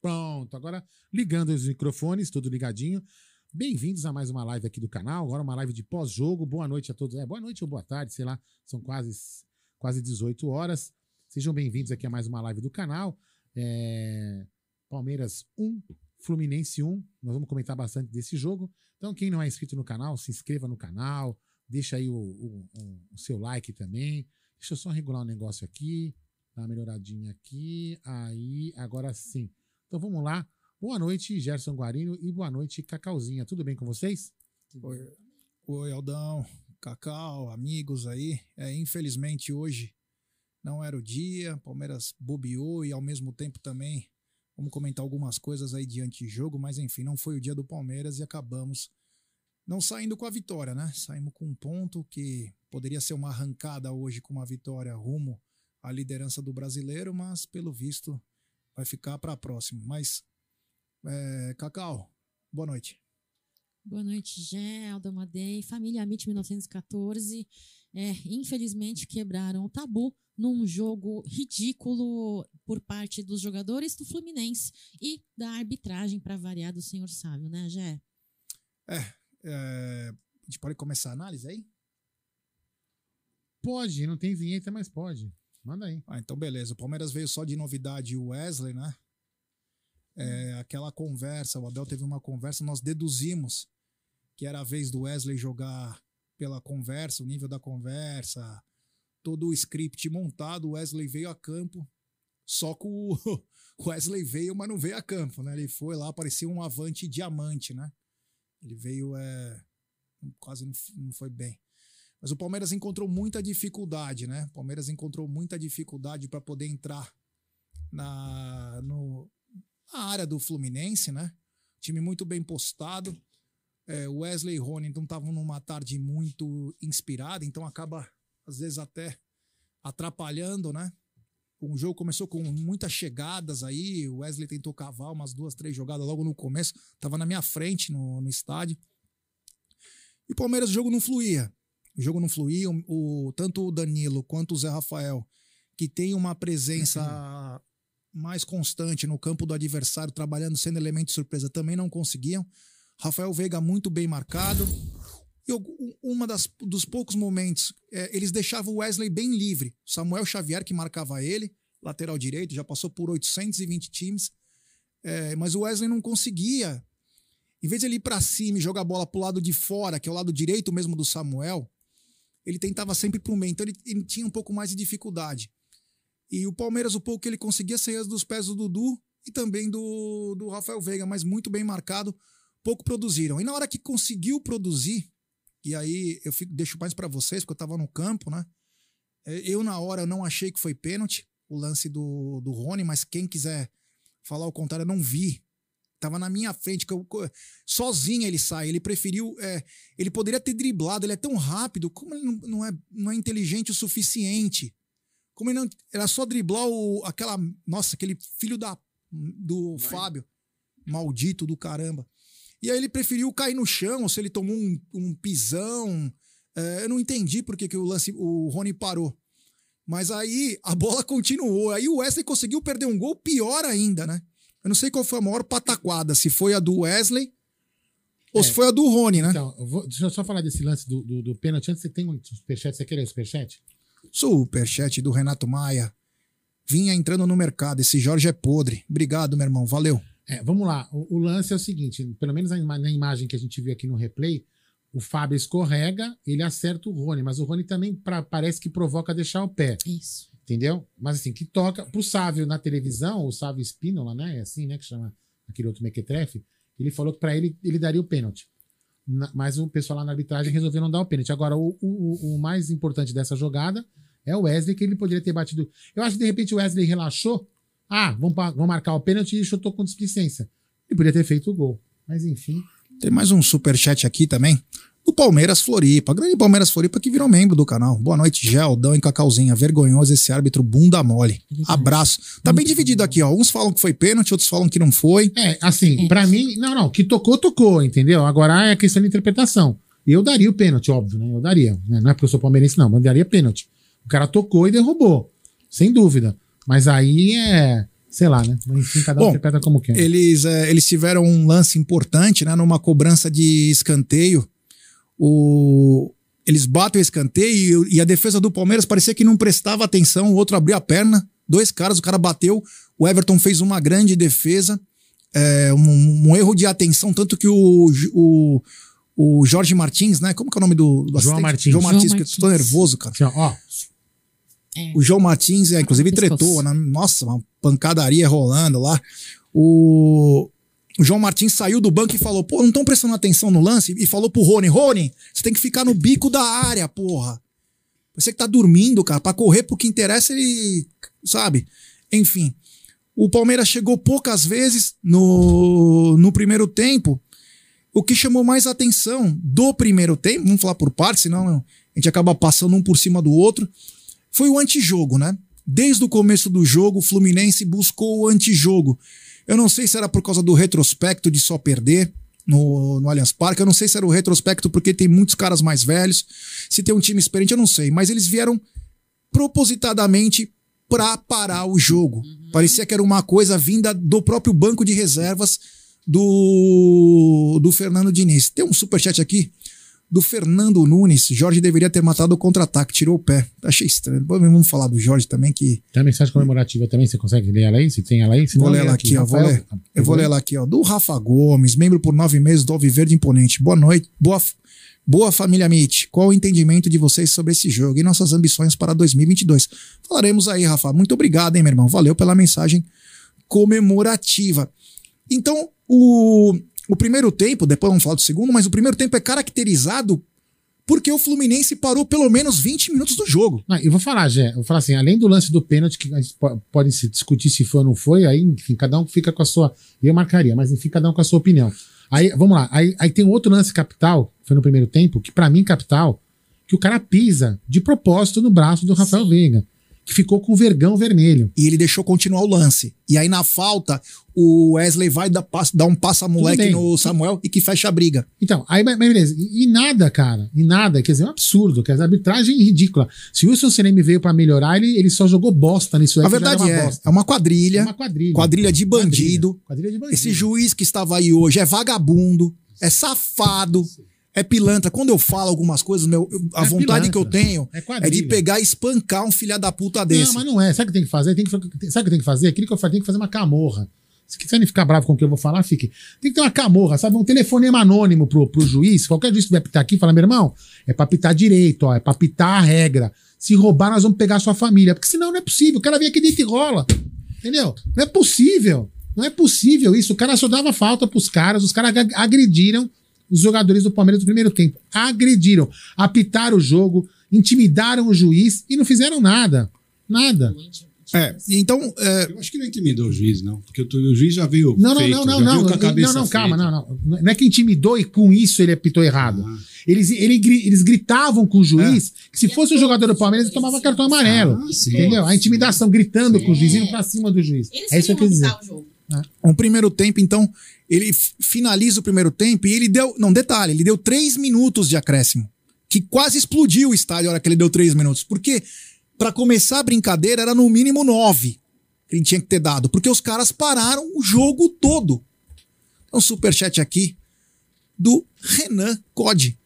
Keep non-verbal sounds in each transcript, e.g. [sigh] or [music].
Pronto, agora ligando os microfones, tudo ligadinho. Bem-vindos a mais uma live aqui do canal. Agora uma live de pós-jogo. Boa noite a todos. É, boa noite ou boa tarde, sei lá. São quase, quase 18 horas. Sejam bem-vindos aqui a mais uma live do canal. É, Palmeiras 1, Fluminense 1. Nós vamos comentar bastante desse jogo. Então, quem não é inscrito no canal, se inscreva no canal. Deixa aí o, o, o, seu like também. Deixa eu só regular um negócio aqui. Dá uma melhoradinha aqui. Aí, agora sim. Então vamos lá. Boa noite, Gerson Guarino, e boa noite, Cacauzinha. Tudo bem com vocês? Oi, Oi Aldão, Cacau, amigos aí. É, infelizmente hoje não era o dia, Palmeiras bobeou e ao mesmo tempo também vamos comentar algumas coisas aí de antijogo, mas enfim, não foi o dia do Palmeiras e acabamos não saindo com a vitória, né? Saímos com um ponto que poderia ser uma arrancada hoje com uma vitória rumo à liderança do brasileiro, mas pelo visto vai ficar para a próxima. Mas, é, Cacau, boa noite. Boa noite, Gé, Aldo Amadei, família Amit 1914. É, infelizmente quebraram o tabu num jogo ridículo por parte dos jogadores do Fluminense e da arbitragem para variar do senhor Sávio, né, Gé? É, é, a gente pode começar a análise aí? Pode, não tem vinheta, mas pode. Manda aí. Ah, então beleza. O Palmeiras veio só de novidade o Wesley, né? É, aquela conversa, o Abel teve uma conversa, nós deduzimos que era a vez do Wesley jogar pela conversa, o nível da conversa, todo o script montado, o Wesley veio a campo, só que o [laughs] Wesley veio, mas não veio a campo, né? Ele foi lá, parecia um avante diamante, né? Ele veio, é, quase não foi bem. Mas o Palmeiras encontrou muita dificuldade, né? O Palmeiras encontrou muita dificuldade para poder entrar na, no, na área do Fluminense, né? Time muito bem postado. É, Wesley e Rony então estavam numa tarde muito inspirada, então acaba às vezes até atrapalhando, né? O jogo começou com muitas chegadas aí. O Wesley tentou cavar umas duas, três jogadas logo no começo. Tava na minha frente no, no estádio. E o Palmeiras, o jogo não fluía o jogo não fluía. O, o, tanto o Danilo quanto o Zé Rafael, que tem uma presença uhum. mais constante no campo do adversário, trabalhando sendo elemento de surpresa, também não conseguiam. Rafael Veiga muito bem marcado. E uma das, dos poucos momentos, é, eles deixavam o Wesley bem livre. Samuel Xavier, que marcava ele, lateral direito, já passou por 820 times. É, mas o Wesley não conseguia. Em vez de ele ir para cima e jogar a bola pro lado de fora, que é o lado direito mesmo do Samuel, ele tentava sempre pro meio, então ele, ele, tinha um pouco mais de dificuldade. E o Palmeiras, o pouco que ele conseguia sair dos pés do Dudu e também do, do Rafael Veiga, mas muito bem marcado, pouco produziram. E na hora que conseguiu produzir, e aí eu fico, deixo mais para vocês, porque eu tava no campo, né? É, eu, na hora, não achei que foi pênalti, o lance do, do Rony, mas quem quiser falar o contrário, eu não vi Tava na minha frente, que eu, sozinho ele sai. Ele preferiu. É, ele poderia ter driblado, ele é tão rápido. Como ele não, não, é, não é inteligente o suficiente? Como ele não. Era só driblar o, aquela. Nossa, aquele filho da. do Fábio. Maldito do caramba. E aí ele preferiu cair no chão, ou se ele tomou um, um pisão. É, eu não entendi por que, que o lance, o Rony parou. Mas aí a bola continuou. Aí o Wesley conseguiu perder um gol pior ainda, né? Eu não sei qual foi a maior pataquada, se foi a do Wesley ou se foi a do Rony, né? Então, eu vou- deixa eu só falar desse lance do, do, do pênalti. Antes, você tem um superchat? Você quer ler o superchat? Superchat do Renato Maia. Vinha entrando no mercado. Esse Jorge é podre. Obrigado, meu irmão. Valeu. É, vamos lá. O, o lance é o seguinte: pelo menos na, na imagem que a gente viu aqui no replay, o Fábio escorrega, ele acerta o Rony, mas o Rony também pra- parece que provoca deixar o pé, Isso. Entendeu? Mas assim, que toca pro Sávio na televisão, o Sávio Spínola, né? É assim, né? Que chama aquele outro mequetrefe. Ele falou que pra ele ele daria o pênalti. Na- mas o pessoal lá na arbitragem resolveu não dar o pênalti. Agora, o, o, o mais importante dessa jogada é o Wesley, que ele poderia ter batido. Eu acho que de repente o Wesley relaxou. Ah, vamos, vamos marcar o pênalti e chutou com displicência. Ele podia ter feito o gol. Mas enfim. Tem mais um superchat aqui também. Do Palmeiras Floripa. Grande Palmeiras Floripa que virou membro do canal. Boa noite, Geldão e Cacauzinha. Vergonhoso esse árbitro bunda mole. Abraço. Tá bem dividido aqui, ó. Uns falam que foi pênalti, outros falam que não foi. É, assim, É. pra mim, não, não, que tocou, tocou, entendeu? Agora é questão de interpretação. Eu daria o pênalti, óbvio, né? Eu daria. né? Não é porque eu sou palmeirense, não, mas eu daria pênalti. O cara tocou e derrubou, sem dúvida. Mas aí é, sei lá, né? Enfim, cada um Bom, interpreta como quer. Eles, é, eles tiveram um lance importante, né? Numa cobrança de escanteio. O, eles batem o escanteio e, e a defesa do Palmeiras parecia que não prestava atenção. O outro abriu a perna, dois caras, o cara bateu. O Everton fez uma grande defesa. é, um, um erro de atenção, tanto que o, o, o Jorge Martins, né? Como que é o nome do, do João assistente? Martins. João Martins, João que eu tô Martins. nervoso, cara. Assim, ó, É. O João Martins, é, inclusive, tretou, né? Nossa, uma pancadaria rolando lá. O, o João Martins saiu do banco e falou: pô, não estão prestando atenção no lance? E falou pro Rony: Rony, você tem que ficar no bico da área, porra. Você que tá dormindo, cara, pra correr pro que interessa, ele. Sabe? Enfim. O Palmeiras chegou poucas vezes no, no primeiro tempo. O que chamou mais atenção do primeiro tempo, vamos falar por partes, senão a gente acaba passando um por cima do outro, foi o antijogo, né? Desde o começo do jogo, o Fluminense buscou o antijogo. Eu não sei se era por causa do retrospecto de só perder no, no Allianz Parque, eu não sei se era o retrospecto porque tem muitos caras mais velhos, se tem um time experiente, eu não sei, mas eles vieram propositadamente para parar o jogo. Parecia que era uma coisa vinda do próprio banco de reservas do, do Fernando Diniz. Tem um superchat aqui do Fernando Nunes. Jorge deveria ter matado o contra-ataque, tirou o pé. Achei estranho. Depois vamos falar do Jorge também, que. tem a mensagem comemorativa também, você consegue ler ela aí? Se tem ela aí? Se Vou ler lê ela aqui, ó. Vou ler. Eu vou ler ela aqui, ó. Do Rafa Gomes, membro por nove meses do Alviverde Imponente. Boa noite. Boa, boa família Mitch. Qual o entendimento de vocês sobre esse jogo e nossas ambições para 2022? Falaremos aí, Rafa. Muito obrigado, hein, meu irmão. Valeu pela mensagem comemorativa. Então, o, o primeiro tempo, depois vamos falar do segundo, mas o primeiro tempo é caracterizado porque o Fluminense parou pelo menos 20 minutos do jogo. Não, eu vou falar, Jé. Eu vou falar assim, além do lance do pênalti, que a gente po- pode se discutir se foi ou não foi, aí, enfim, cada um fica com a sua. Eu marcaria, mas enfim, cada um com a sua opinião. Aí, vamos lá. Aí, aí tem outro lance capital, que foi no primeiro tempo, que pra mim, capital, que o cara pisa de propósito no braço do Rafael Veiga, que ficou com o vergão vermelho. E ele deixou continuar o lance. E aí, na falta, o Wesley vai dar, dar um passa-moleque no Samuel e que fecha a briga. Então, aí, mas beleza. E, e nada, cara. E nada. Quer dizer, é um absurdo. Quer dizer, arbitragem ridícula. Se o Wilson Seremi veio pra melhorar, ele, ele só jogou bosta nisso aí. a verdade é, bosta. é uma quadrilha. É uma quadrilha. Quadrilha de bandido. Quadrilha, quadrilha de bandido. Esse juiz que estava aí hoje é vagabundo, é safado, é pilantra. Quando eu falo algumas coisas, meu, eu- a É vontade pilantra. que eu tenho É é de pegar e espancar um filha da puta desse. Não, mas não é. Sabe o que tem que fazer? Tem que, sabe o que tem que fazer? Aquilo que eu falei, tem que fazer uma camorra. Se quiserem ficar bravo com o que eu vou falar, fique. Tem que ter uma camorra, sabe? Um telefonema anônimo pro, pro juiz. Qualquer juiz que vai apitar aqui, fala, meu irmão, é pra apitar direito, ó, é pra apitar a regra. Se roubar, nós vamos pegar a sua família. Porque senão não é possível. O cara vem aqui dentro e rola. Entendeu? Não é possível. Não é possível isso. O cara só dava falta pros caras, os caras ag- agrediram os jogadores do Palmeiras no primeiro tempo. Agrediram. Apitaram o jogo, intimidaram o juiz e não fizeram nada. Nada. É, então, é, Eu acho que não intimidou o juiz, não. Porque o, juiz já veio. Não, não, feito, não, não, já não. cabeça Não, não, calma, não, não. Não é que intimidou e com isso ele apitou errado. Ah. Eles, ele eles gritavam com o juiz que se fosse o jogador do Palmeiras, ele tomava cartão amarelo. Ah, sim. entendeu? A intimidação, gritando com o juiz, indo pra cima do juiz. Eles é isso que eu queriam quis dizer. o jogo. Um primeiro tempo, então, ele finaliza o primeiro tempo e ele deu. Não, detalhe, ele deu três minutos de acréscimo. Que quase explodiu o estádio a hora que ele deu três minutos. Porque, para começar a brincadeira, era no mínimo nove que ele tinha que ter dado. Porque os caras pararam o jogo todo. Então, superchat aqui do Renan Code.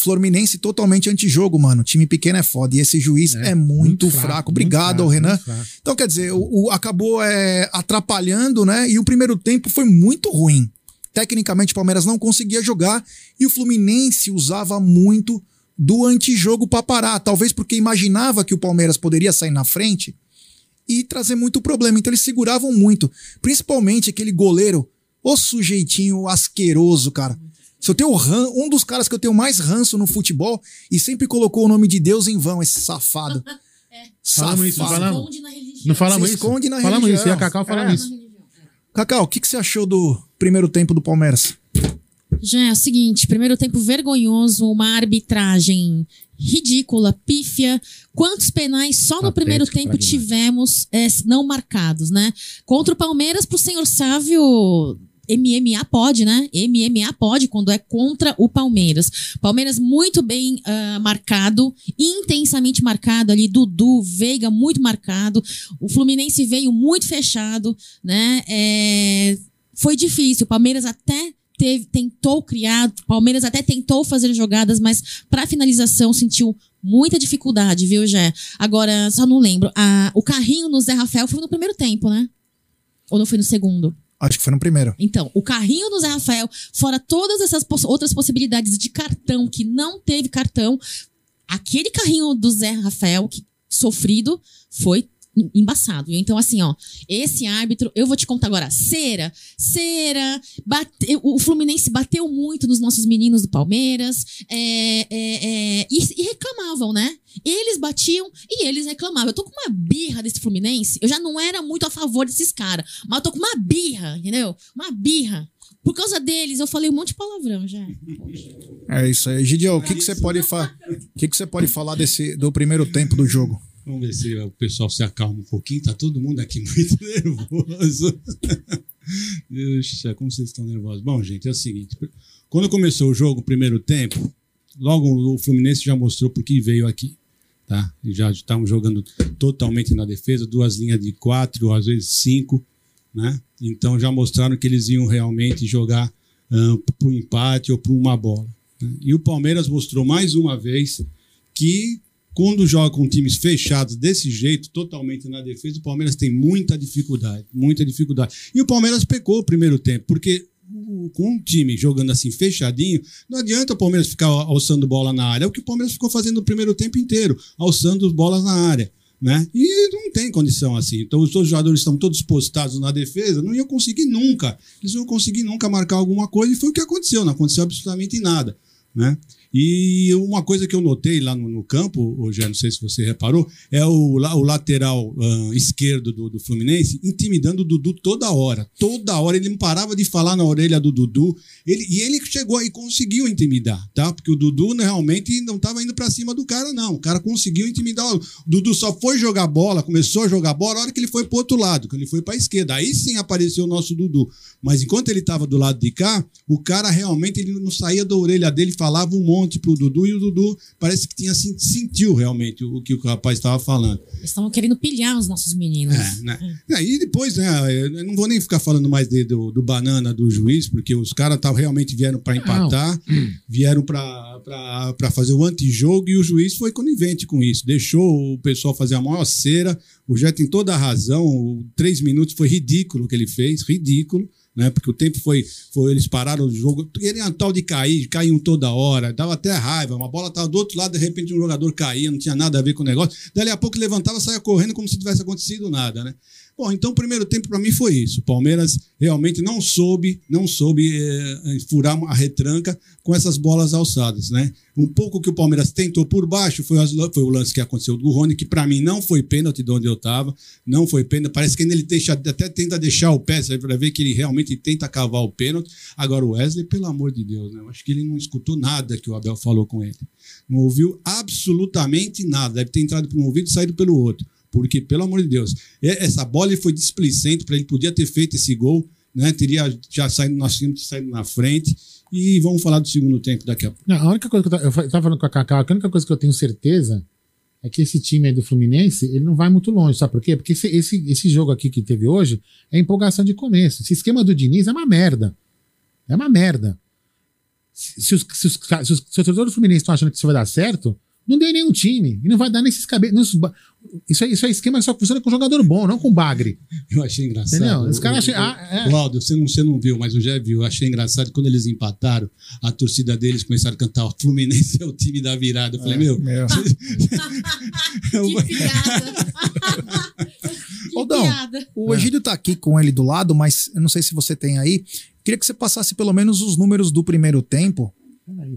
Fluminense totalmente antijogo, mano. Time pequeno é foda. E esse juiz é, muito, fraco. Obrigado ao muito Renan. fraco. Então, quer dizer, o, o- acabou é, atrapalhando, né? E o primeiro tempo foi muito ruim. Tecnicamente, o Palmeiras não conseguia jogar e o Fluminense usava muito do antijogo para parar. Talvez porque imaginava que o Palmeiras poderia sair na frente e trazer muito problema. Então, eles seguravam muito. Principalmente aquele goleiro, o sujeitinho asqueroso, cara. Se eu tenho ran, um dos caras que eu tenho mais ranço no futebol e sempre colocou o nome de Deus em vão, esse safado. [laughs] Falamos isso, Safado. falamos. Esconde na religião. Não falamos Se isso? esconde na falamos religião. isso, e a Cacau falando É. isso. Cacau, o que, que você achou do primeiro tempo do Palmeiras? Já é o seguinte, primeiro tempo vergonhoso, uma arbitragem ridícula, pífia. Quantos penais só no Patético, primeiro tempo tivemos é, não marcados, né? Contra o Palmeiras, pro senhor Sávio, MMA pode, né? MMA pode quando é contra o Palmeiras. Palmeiras muito bem ah, marcado, intensamente marcado ali, Dudu, Veiga muito marcado. O Fluminense veio muito fechado, né? É, foi difícil. O Palmeiras até teve- tentou criar, o Palmeiras até tentou fazer jogadas, mas para finalização sentiu muita dificuldade, viu, Jé? Agora, só não lembro. a- o carrinho no Zé Rafael foi no primeiro tempo, né? Ou não foi no segundo? Acho que foi no primeiro. Então, o carrinho do Zé Rafael, fora todas essas poss- outras possibilidades de cartão que não teve cartão, aquele carrinho do Zé Rafael, que sofrido, foi embaçado. Então, assim, ó, esse árbitro, eu vou te contar agora, cera, cera, bate- o Fluminense bateu muito nos nossos meninos do Palmeiras, é, é, é, e, e reclamavam, né? Eles batiam e eles reclamavam. Eu tô com uma birra desse Fluminense, eu já não era muito a favor desses caras, mas eu tô com uma birra, entendeu? Uma birra. Por causa deles, eu falei um monte de palavrão já. É isso aí. Gideon, o que, que você pode falar? O que, que você pode falar desse do primeiro tempo do jogo? Vamos ver se o pessoal se acalma um pouquinho. Tá todo mundo aqui [laughs] muito nervoso. Puxa, como vocês estão nervosos. Bom, gente, é o seguinte. Quando começou o jogo, o primeiro tempo, logo o Fluminense já mostrou por que veio aqui. Tá? Já estavam jogando totalmente na defesa, duas linhas de quatro, às vezes cinco. Né? Então já mostraram que eles iam realmente jogar para o empate ou para uma bola. né? E o Palmeiras mostrou mais uma vez que quando joga com times fechados desse jeito, totalmente na defesa, o Palmeiras tem muita dificuldade, muita dificuldade. E o Palmeiras pecou o primeiro tempo, porque com um time jogando assim fechadinho, não adianta o Palmeiras ficar alçando bola na área. É o que o Palmeiras ficou fazendo no primeiro tempo inteiro, alçando bolas na área. Né? E não tem condição assim. Então, os jogadores estão todos postados na defesa, não iam conseguir nunca. Eles não iam conseguir nunca marcar alguma coisa, e foi o que aconteceu, não aconteceu absolutamente nada. Né? E uma coisa que eu notei lá no, no campo, hoje não sei se você reparou, é o, o lateral ah, esquerdo do, do Fluminense intimidando o Dudu toda hora. Toda hora ele não parava de falar na orelha do Dudu. Ele, e ele chegou e conseguiu intimidar, tá? Porque o Dudu né, realmente não estava indo para cima do cara, não. O cara conseguiu intimidar. O Dudu só foi jogar bola, começou a jogar bola na hora que ele foi pro outro lado, quando ele foi para a esquerda. Aí sim apareceu o nosso Dudu. Mas enquanto ele estava do lado de cá, o cara realmente ele não saía da orelha dele, falava um monte pro Dudu e o Dudu parece que tinha sen- sentiu realmente o que o rapaz estava falando. Eles estavam querendo pilhar os nossos meninos. É, né? É, e depois, né? Eu não vou nem ficar falando mais de- do, do banana do juiz, porque os caras tá, realmente vieram para empatar, [clears throat] vieram para fazer o antijogo e o juiz foi conivente com isso. Deixou o pessoal fazer a maior cera. O Jé tem toda a razão. O três minutos foi ridículo o que ele fez, ridículo. Né, porque o tempo foi, foi. Eles pararam o jogo. Ele um tal de cair, caíam toda hora, dava até raiva. Uma bola estava do outro lado, de repente um jogador caía, não tinha nada a ver com o negócio. Dali a pouco levantava, saia correndo como se tivesse acontecido nada, né? Bom, então o primeiro tempo para mim foi isso. O Palmeiras realmente não soube, não soube eh, furar a retranca com essas bolas alçadas, né? Um pouco que o Palmeiras tentou por baixo foi, as- foi o lance que aconteceu do Rony, que para mim não foi pênalti de onde eu estava, não foi pênalti. Parece que ele deixa, até tenta deixar o pé, para ver que ele realmente tenta cavar o pênalti. Agora o Wesley, pelo amor de Deus, né? Eu acho que ele não escutou nada que o Abel falou com ele. Não ouviu absolutamente nada. Deve ter entrado por um ouvido e saído pelo outro. Porque, pelo amor de Deus, essa bola foi displicente para ele podia ter feito esse gol, né? Teria já saído, nós tínhamos saído na frente. E vamos falar do segundo tempo daqui a pouco. Não, a única coisa que eu, ta- eu fa- tava falando com a Cacau, a única coisa que eu tenho certeza é que esse time aí do Fluminense, ele não vai muito longe, sabe por quê? Porque esse, esse, esse jogo aqui que teve hoje é empolgação de começo. Esse esquema do Diniz é uma merda. É uma merda. Se, os, se, os, se os, se os torcedores do Fluminense estão achando que isso vai dar certo, não dê nenhum time. E não vai dar nesses cabelos. Isso, aí- isso é esquema que só funciona com jogador bom, não com bagre. Eu achei engraçado. Entendeu? Os caras O- acham. Ah, é. O você não, você não viu, mas eu já viu. Eu achei engraçado quando eles empataram, a torcida deles começaram a cantar: o Fluminense é o time da virada. Eu falei, meu, [laughs] [laughs] Meu. Que piada. [laughs] que piada. O Egídio tá aqui com ele do lado, mas eu não sei se você tem aí. Queria que você passasse pelo menos os números do primeiro tempo.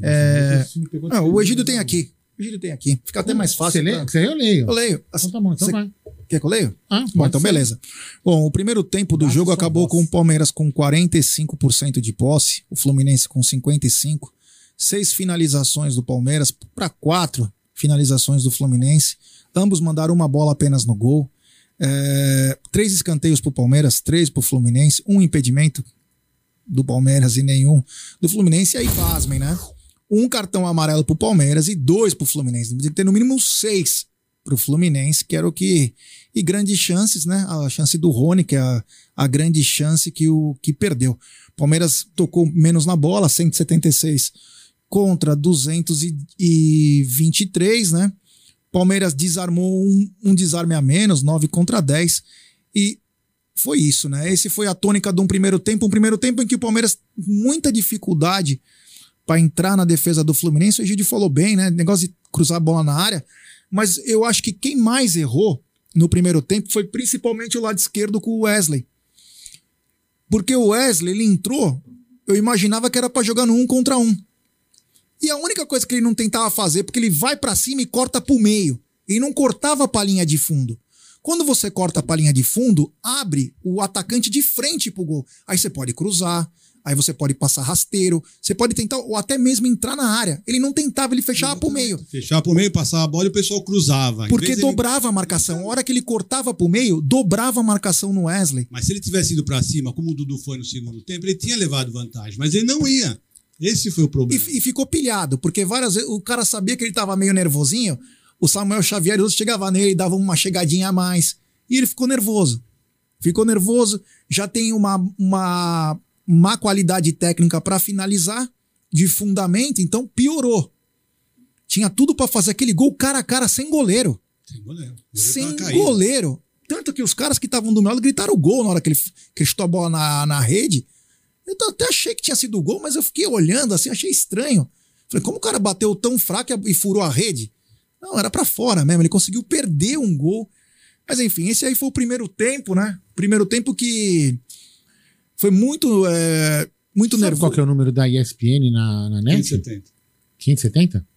É... Não, o Egídio tem aqui. O Egídio tem aqui. Fica até mais fácil. Você lê? pra- Você eu leio. Eu leio. Então tá bom, então Você- vai. Quer que eu leio? Ah, Bom, então ser. beleza. Bom, o primeiro tempo do Baixa jogo acabou com o Palmeiras com 45% de posse, o Fluminense com 55%, seis finalizações do Palmeiras para quatro finalizações do Fluminense. Ambos mandaram uma bola apenas no gol. É, três escanteios para o Palmeiras, três para o Fluminense, um impedimento do Palmeiras e nenhum do Fluminense. E aí, pasmem, né? Um cartão amarelo para o Palmeiras e dois para o Fluminense. Tinha que ter no mínimo seis para o Fluminense, que era o que. E grandes chances, né? A chance do Rony, que é a, a grande chance que o que perdeu. Palmeiras tocou menos na bola, 176 contra 223, né? Palmeiras desarmou um, um desarme a menos, 9 contra 10. E foi isso, né? Esse foi a tônica de um primeiro tempo, um primeiro tempo em que o Palmeiras muita dificuldade para entrar na defesa do Fluminense. O Egídio falou bem, né? Negócio de cruzar a bola na área. Mas eu acho que quem mais errou no primeiro tempo foi principalmente o lado esquerdo com o Wesley. Porque o Wesley, ele entrou, eu imaginava que era para jogar no um contra um. E a única coisa que ele não tentava fazer, porque ele vai para cima e corta pro meio. Ele não cortava pra linha de fundo. Quando você corta pra linha de fundo, abre o atacante de frente pro gol. Aí você pode cruzar, aí você pode passar rasteiro, você pode tentar, ou até mesmo entrar na área. Ele não tentava, ele fechava pro meio. Fechar pro meio, passar a bola e o pessoal cruzava. Porque dobrava a marcação. A hora que ele cortava pro meio, dobrava a marcação no Wesley. Mas se ele tivesse ido pra cima, como o Dudu foi no segundo tempo, ele tinha levado vantagem. Mas ele não ia. Esse foi o E, problema. e ficou pilhado, porque várias vezes o cara sabia que ele tava meio nervosinho. O Samuel Xavier e outros chegava nele e dava uma chegadinha a mais. E ele ficou nervoso. Ficou nervoso, já tem uma, uma má qualidade técnica para finalizar, de fundamento, então piorou. Tinha tudo para fazer aquele gol cara a cara sem goleiro. Sem goleiro. Sem goleiro. Tanto que os caras que estavam do meu lado gritaram o gol na hora que ele, que ele chutou a bola na, na rede. Eu até achei que tinha sido gol, mas eu fiquei olhando assim, achei estranho. Falei, como o cara bateu tão fraco e furou a rede? Não, era pra fora mesmo. Ele conseguiu perder um gol. Mas enfim, esse aí foi o primeiro tempo, né? Primeiro tempo que foi muito, é, muito Sabe nervoso. qual que é o número da ESPN na, na net? 170. 570?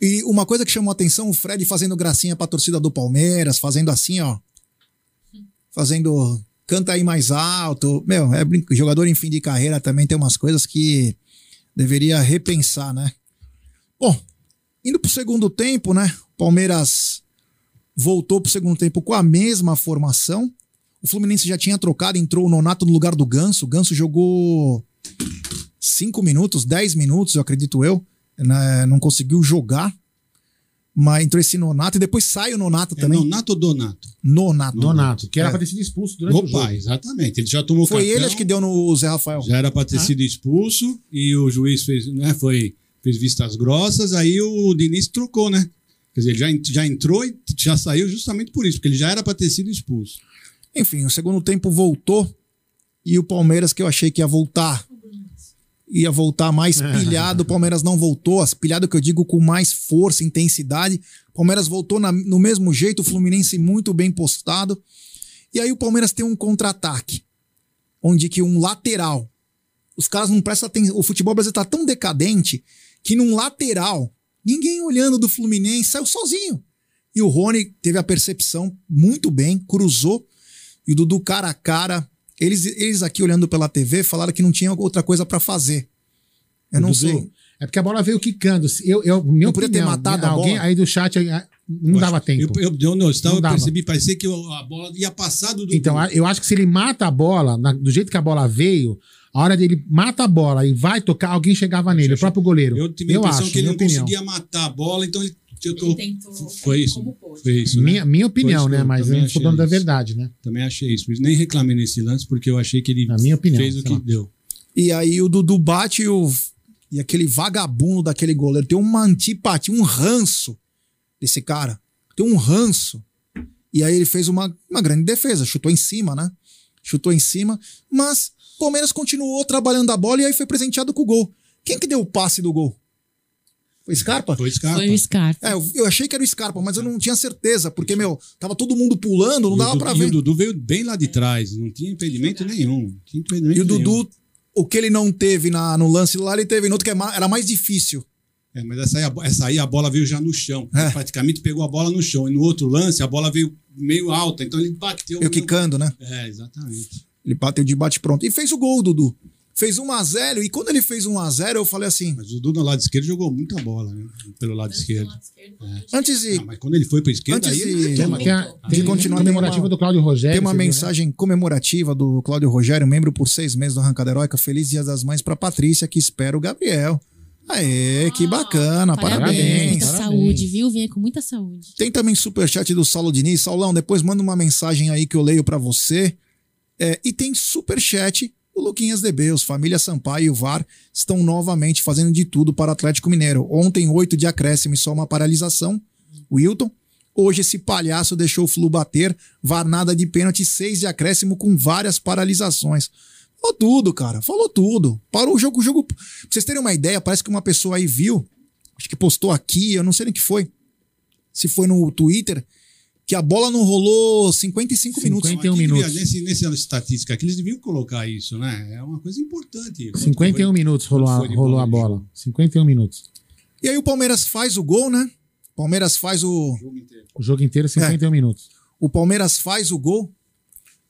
E uma coisa que chamou a atenção, o Fred fazendo gracinha pra torcida do Palmeiras, fazendo assim, ó. Fazendo. Canta aí mais alto. Meu, é brin- jogador em fim de carreira também tem umas coisas que deveria repensar, né? Bom, indo pro segundo tempo, né? Palmeiras voltou pro segundo tempo com a mesma formação. O Fluminense já tinha trocado, entrou o Nonato no lugar do Ganso. O Ganso jogou cinco minutos, 10 minutos, eu acredito eu. né? Não conseguiu jogar. Mas entrou esse Nonato e depois sai o Nonato É também. Nonato ou Donato? Nonato. Donato, que era É. pra ter sido expulso durante o jogo. Opa, exatamente. Ele já tomou Foi cartão, ele acho que deu no Zé Rafael. Já era para ter sido expulso e o juiz fez, né, foi, fez vistas grossas, aí o Diniz trocou, né? Quer dizer, ele já, já entrou e já saiu justamente por isso, porque ele já era para ter sido expulso. Enfim, o segundo tempo voltou e o Palmeiras, que eu achei que ia voltar, ia voltar mais pilhado. O Palmeiras não voltou, as pilhado que eu digo com mais força, intensidade. O Palmeiras voltou na- no mesmo jeito, o Fluminense muito bem postado. E aí o Palmeiras tem um contra-ataque, onde que um lateral, os caras não prestam atenção. O futebol brasileiro tá tão decadente que num lateral, ninguém olhando do Fluminense, saiu sozinho. E o Rony teve a percepção muito bem, cruzou e o Dudu cara a cara. Eles, eles aqui olhando pela TV falaram que não tinha outra coisa pra fazer. Eu não Dudu, sei. É porque a bola veio quicando. Eu, eu, minha Não podia ter opinião, matado a alguém bola? aí do chat, ah, não Eu dava acho- tempo. Eu, eu, eu, não, eu, estava- Não dava. percebi, parecia que eu- a bola ia passar do Dudu. Então, eu acho que se ele mata a bola, na- do jeito que a bola veio, a hora dele mata a bola e vai tocar, alguém chegava nele, o próprio goleiro. eu tive a impressão acho, que ele não opinião. conseguia matar a bola, então ele, eu tô, Ele tentou foi isso. Foi isso, né? Minha, minha opinião, né? Mas eu não sou dono da verdade, né? Também achei isso. Por isso nem reclamei nesse lance, porque eu achei que ele opinião, fez o que lá. deu. E aí o Dudu bate e, o, e aquele vagabundo daquele goleiro tem uma antipatia, um ranço desse cara. Tem um ranço. E aí ele fez uma, uma grande defesa, chutou em cima, né? Chutou em cima, mas o Palmeiras continuou trabalhando a bola e aí foi presenteado com o gol. Quem que deu o passe do gol? Foi Scarpa? Foi Scarpa. Foi o Scarpa. É, eu, eu achei que era o Scarpa, mas eu não tinha certeza, porque, meu, tava todo mundo pulando, não E dava Dudu- pra E ver. o Dudu veio bem lá de trás, não tinha impedimento nenhum. Não tinha impedimento E o nenhum. Dudu, o que ele não teve na, no lance lá, ele teve no outro que é era mais difícil. É, mas essa aí, essa aí a bola veio já no chão. É. Ele praticamente pegou a bola no chão. E no outro lance, a bola veio meio alta, então ele bateu. Eu quicando, né? É, exatamente. Ele bateu de bate pronto. E fez o gol, Dudu. Fez 1x0. E quando ele fez 1x0, eu falei assim: Mas o Dudu no lado esquerdo jogou muita bola, né? Pelo lado esquerdo. antes de, Ah, mas quando ele foi pra esquerda, Antes aí de- ele Tem, a tem continuar, comemorativa uma- do Cláudio Rogério. tem uma você viu, né? mensagem comemorativa do Cláudio Rogério, membro por seis meses do Arrancada Heróica. Feliz Dia das Mães pra Patrícia, que espera o Gabriel. Aê, que bacana, parabéns. Parabéns. Muita Parabéns. saúde, viu? Venha com muita saúde. Tem também superchat do Saulo Diniz. Saulão, depois manda uma mensagem aí que eu leio pra você. É, e tem superchat do Luquinhas DB. Os Família Sampaio e o VAR estão novamente fazendo de tudo para o Atlético Mineiro. Ontem, oito de acréscimo e só uma paralisação. Wilton. Hoje esse palhaço deixou o Flu bater. VAR nada de pênalti, seis de acréscimo com várias paralisações. Falou tudo, cara. Falou tudo. Parou o jogo. O jogo. Pra vocês terem uma ideia, parece que uma pessoa aí viu. Acho que postou aqui, eu não sei nem o que foi. Se foi no Twitter, que a bola não rolou 55 minutos. 51 Mas que devia- minutos. Nesse, nessa estatística aqui, eles deviam colocar isso, né? É uma coisa importante. Quanto 51 foi- minutos rolou, a, rolou a bola bola. 51 minutos. E aí o Palmeiras faz o gol, né? Palmeiras faz o. o jogo inteiro. O jogo inteiro, 51 minutos. O Palmeiras faz o gol.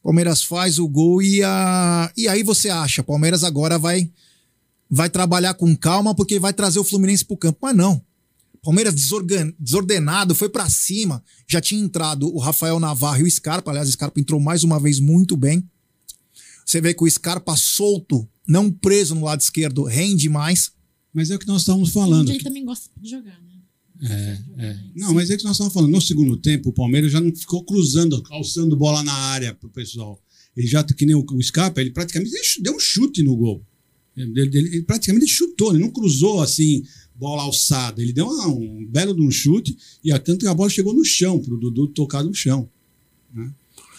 Palmeiras faz o gol e, a, e aí você acha, Palmeiras agora vai vai trabalhar com calma porque vai trazer o Fluminense pro campo. Mas não. Palmeiras desorgan- desordenado, foi pra cima. Já tinha entrado o Rafael Navarro e o Scarpa. Aliás, o Scarpa entrou mais uma vez muito bem. Você vê que o Scarpa solto, não preso no lado esquerdo, rende mais. Mas é o que nós estávamos falando. Ele também gosta de jogar, né? É. Não, mas é que nós estávamos falando. No segundo tempo, o Palmeiras já não ficou cruzando, alçando bola na área pro pessoal. Ele já, que nem o, o Scarpa, ele praticamente deu um chute no gol. Ele, ele- ele praticamente chutou, ele não cruzou assim, bola alçada. Ele deu uma- um belo de um chute e a tanto que a bola chegou no chão, pro Dudu tocar no chão. né?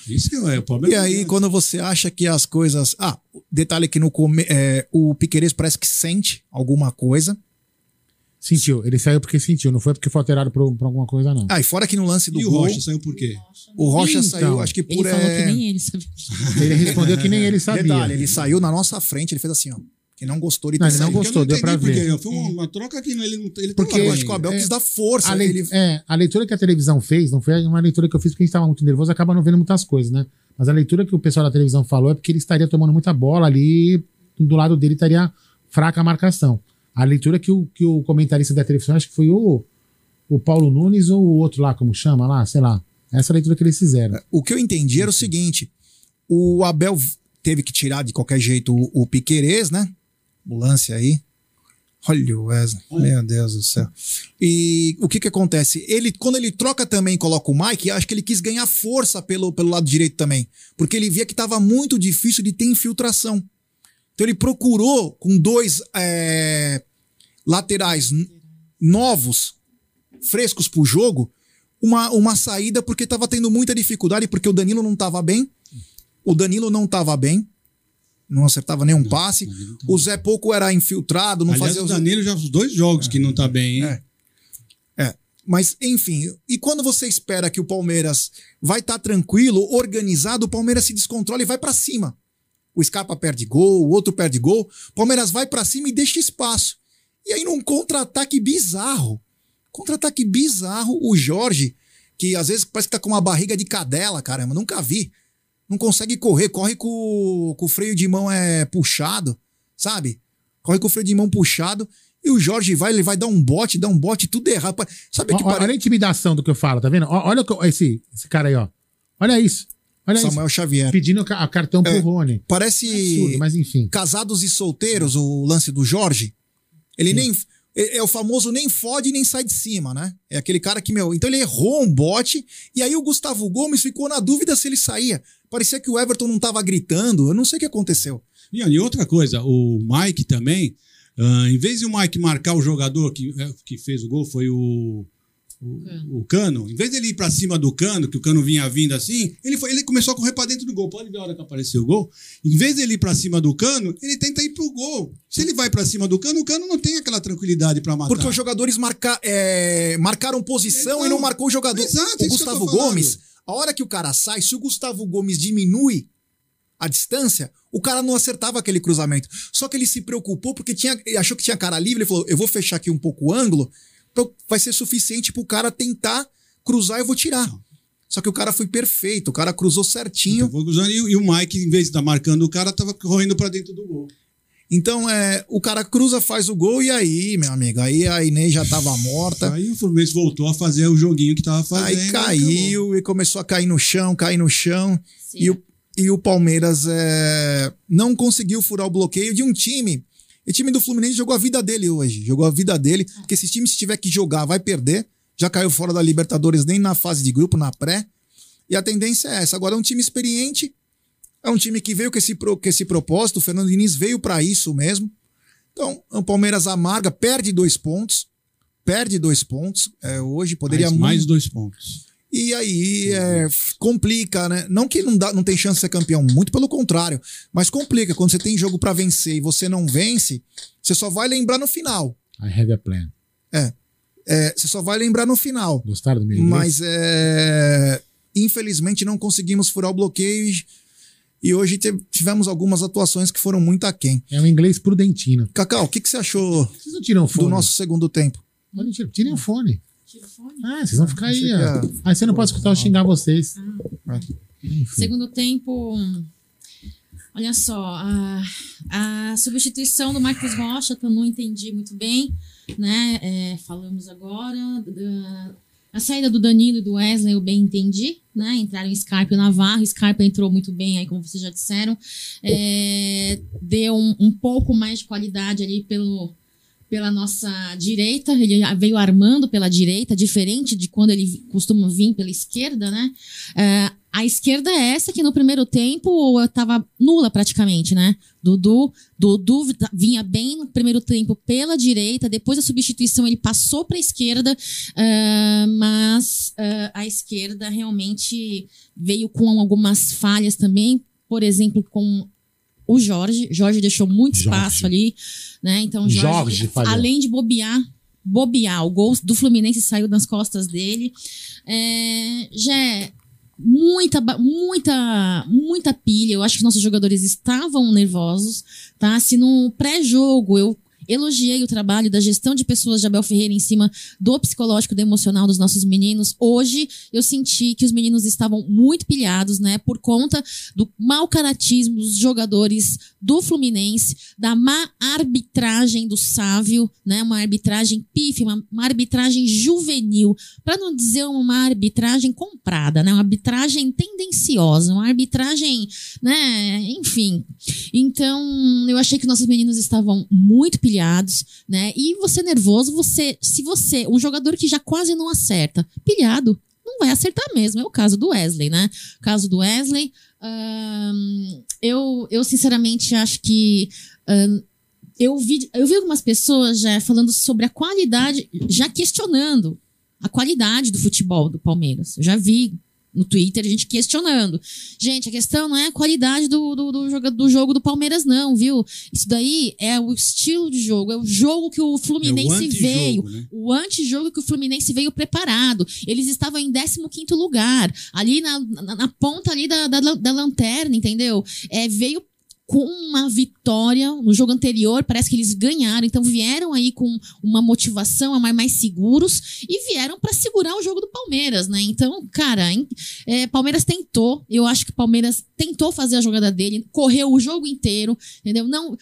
Isso que é o problema. E aí, quando você acha que as coisas. Ah, detalhe que no come... é, o Piqueires parece que sente alguma coisa. Sentiu. Ele saiu porque sentiu. Não foi porque foi alterado por, por alguma coisa, não. Ah, e fora que no lance do E o gol, Rocha saiu por quê? o Rocha Então, saiu, acho que Ele por. falou é, que nem ele sabia. Ele respondeu que nem ele sabia. Detalhe, ele saiu na nossa frente, ele fez assim, ó. Que não gostou de ter Não, ele não saído. gostou. Eu deu pra ver. porque Foi uma, troca que ele não ele Porque- tava Eu acho que o Abel É, quis dar força. A, lei- ele... é, a leitura que a televisão fez não foi uma leitura que eu fiz porque a gente estava muito nervoso, acaba não vendo muitas coisas, né? Mas a leitura que o pessoal da televisão falou é porque ele estaria tomando muita bola ali, do lado dele estaria fraca a marcação. A leitura que o, que o comentarista da televisão, acho que foi o, o Paulo Nunes ou o outro lá, como chama lá, sei lá. Essa leitura que eles fizeram. O que eu entendi era o seguinte: o Abel teve que tirar de qualquer jeito o, o Piquerez, né? O lance aí. Olha o Wesley, meu Deus do céu. E o que que acontece? Ele, quando ele troca também e coloca o Mike, acho que ele quis ganhar força pelo, pelo lado direito também. Porque ele via que estava muito difícil de ter infiltração. Então ele procurou com dois é, laterais novos, frescos pro jogo, uma, uma saída porque estava tendo muita dificuldade, porque o Danilo não estava bem. O Danilo não estava bem. Não acertava nenhum passe. O Zé Pouco era infiltrado, não Aliás, fazia o os. Danilo já os dois jogos que não tá bem, hein? É. É. Mas, enfim, e quando você espera que o Palmeiras vai estar tranquilo, organizado, o Palmeiras se descontrola e vai pra cima. O Scarpa perde gol, o outro perde gol, o Palmeiras vai pra cima e deixa espaço. E aí, num contra-ataque bizarro, contra-ataque bizarro, o Jorge, que às vezes parece que tá com uma barriga de cadela, caramba, nunca vi. Não consegue correr, corre com, com o freio de mão é puxado, sabe? Corre com o freio de mão puxado E o Jorge vai, ele vai dar um bote, dá um bote, tudo errado. Sabe que ó, parece Olha a intimidação do que eu falo, tá vendo? Olha esse, esse cara aí, ó. Olha isso. Olha Samuel Xavier. isso. Pedindo ca- cartão pro É. Rony. Parece Absurdo, mas enfim. casados e solteiros, o lance do Jorge. Ele Sim. nem. É é o famoso nem fode nem sai de cima, né? É aquele cara que, meu. Então ele errou um bote, e aí o Gustavo Gomes ficou na dúvida se ele saía. Parecia que o Everton não tava gritando, eu não sei o que aconteceu. E, e outra coisa, o Mike também, ah, em vez de o Mike marcar o jogador que, eh, que fez o gol, foi o, o, o Cano, em vez dele ir pra cima do Cano, que o Cano vinha vindo assim, ele, foi, ele começou a correr pra dentro do gol. Pode ver a hora que apareceu o gol. Em vez dele ir pra cima do Cano, ele tenta ir pro gol. Se ele vai pra cima do Cano, o Cano não tem aquela tranquilidade pra matar. Porque os jogadores marca, é, marcaram posição Então, e não marcou o jogador. exato, o Gustavo. Gomes, a hora que o cara sai, se o Gustavo Gomes diminui a distância, o cara não acertava aquele cruzamento. Só que ele se preocupou porque tinha, ele achou que tinha cara livre, ele falou: eu vou fechar aqui um pouco o ângulo, pra- vai ser suficiente pro cara tentar cruzar e eu vou tirar. Só que o cara foi perfeito, o cara cruzou certinho. Então, e, e o Mike, em vez de estar marcando o cara, tava correndo pra dentro do gol. Então, é, o cara cruza, faz o gol, e aí, meu amigo, aí a Inês já tava morta. Aí o Fluminense voltou a fazer o joguinho que tava fazendo. Aí e caiu e começou a cair no chão, cair no chão. Sim. E o, e o Palmeiras é, não conseguiu furar o bloqueio de um time. O time do Fluminense jogou a vida dele hoje. Jogou a vida dele. Porque esse time, se tiver que jogar, vai perder. Já caiu fora da Libertadores nem na fase de grupo, na pré. E a tendência é essa. Agora é um time experiente. É um time que veio com esse, com esse propósito. O Fernando Diniz veio para isso mesmo. Então, o Palmeiras amarga, perde dois pontos. Perde dois pontos. É, hoje poderia mais, muito- mais dois pontos. e aí é, complica, né? Não que não, dá, não tem chance de ser campeão, muito pelo contrário. Mas complica. Quando você tem jogo pra vencer e você não vence, você só vai lembrar no final. I have a plan. É, você só vai lembrar no final. Gostaram do meu inglês? Mas é, infelizmente não conseguimos furar o bloqueio e, hoje te- tivemos algumas atuações que foram muito aquém. É um inglês prudentino. Cacau, o que, que você achou Vocês não tiram fone? do nosso segundo tempo? Tira- Tirem o fone. Tira o fone. Ah, vocês vão ficar aí, ó. que Aí você não pode escutar eu xingar vocês. Ah. Segundo tempo, olha só, a, a substituição do Marcos Rocha, que eu não entendi muito bem, né? É, falamos agora. da- a saída do Danilo e do Wesley eu bem entendi, né? Entraram Scarpa e o Navarro. Scarpa entrou muito bem aí, como vocês já disseram. É, deu um, um pouco mais de qualidade ali pelo, pela nossa direita. Ele veio armando pela direita, diferente de quando ele costuma vir pela esquerda, né? É, a esquerda é essa que no primeiro tempo estava nula praticamente, né? Dudu, Dudu vinha bem no primeiro tempo pela direita, depois da substituição ele passou para a esquerda, ah, mas ah, a esquerda realmente veio com algumas falhas também, por exemplo, com o Jorge. Jorge deixou muito Jorge. espaço ali, né? Então, Jorge, Jorge além de bobear, bobear, o gol do Fluminense saiu das costas dele. É, já muita, muita, muita pilha. Eu acho que os nossos jogadores estavam nervosos, tá? Se no pré-jogo eu elogiei o trabalho da gestão de pessoas de Abel Ferreira em cima do psicológico, do emocional dos nossos meninos. Hoje eu senti que os meninos estavam muito pilhados, né? Por conta do mau caratismo dos jogadores do Fluminense, da má arbitragem do Sávio, né? Uma arbitragem pífia, uma, uma arbitragem juvenil, para não dizer uma arbitragem comprada, né? Uma arbitragem tendenciosa, uma arbitragem, né? Enfim. Então, eu achei que nossos meninos estavam muito pilhados, né? E você nervoso, você, se você, um jogador que já quase não acerta, pilhado, não vai acertar mesmo. É o caso do Wesley, né? O caso do Wesley, eu, eu sinceramente acho que eu vi, eu vi algumas pessoas já falando sobre a qualidade, já questionando a qualidade do futebol do Palmeiras. Eu já vi no Twitter a gente questionando. Gente, a questão não é a qualidade do, do, do, jogo, do jogo do Palmeiras, não, viu? Isso daí é o estilo de jogo, é o jogo que o Fluminense É o veio. né? O antijogo que o Fluminense veio preparado. Eles estavam em 15 lugar, ali na, na, na ponta ali da, da, da lanterna, entendeu? É, veio com uma vitória no jogo anterior, parece que eles ganharam, então vieram aí com uma motivação a mais, seguros e vieram para segurar o jogo do Palmeiras, né? Então, cara, é, Palmeiras tentou, eu acho que Palmeiras tentou fazer a jogada dele, correu o jogo inteiro, entendeu? Não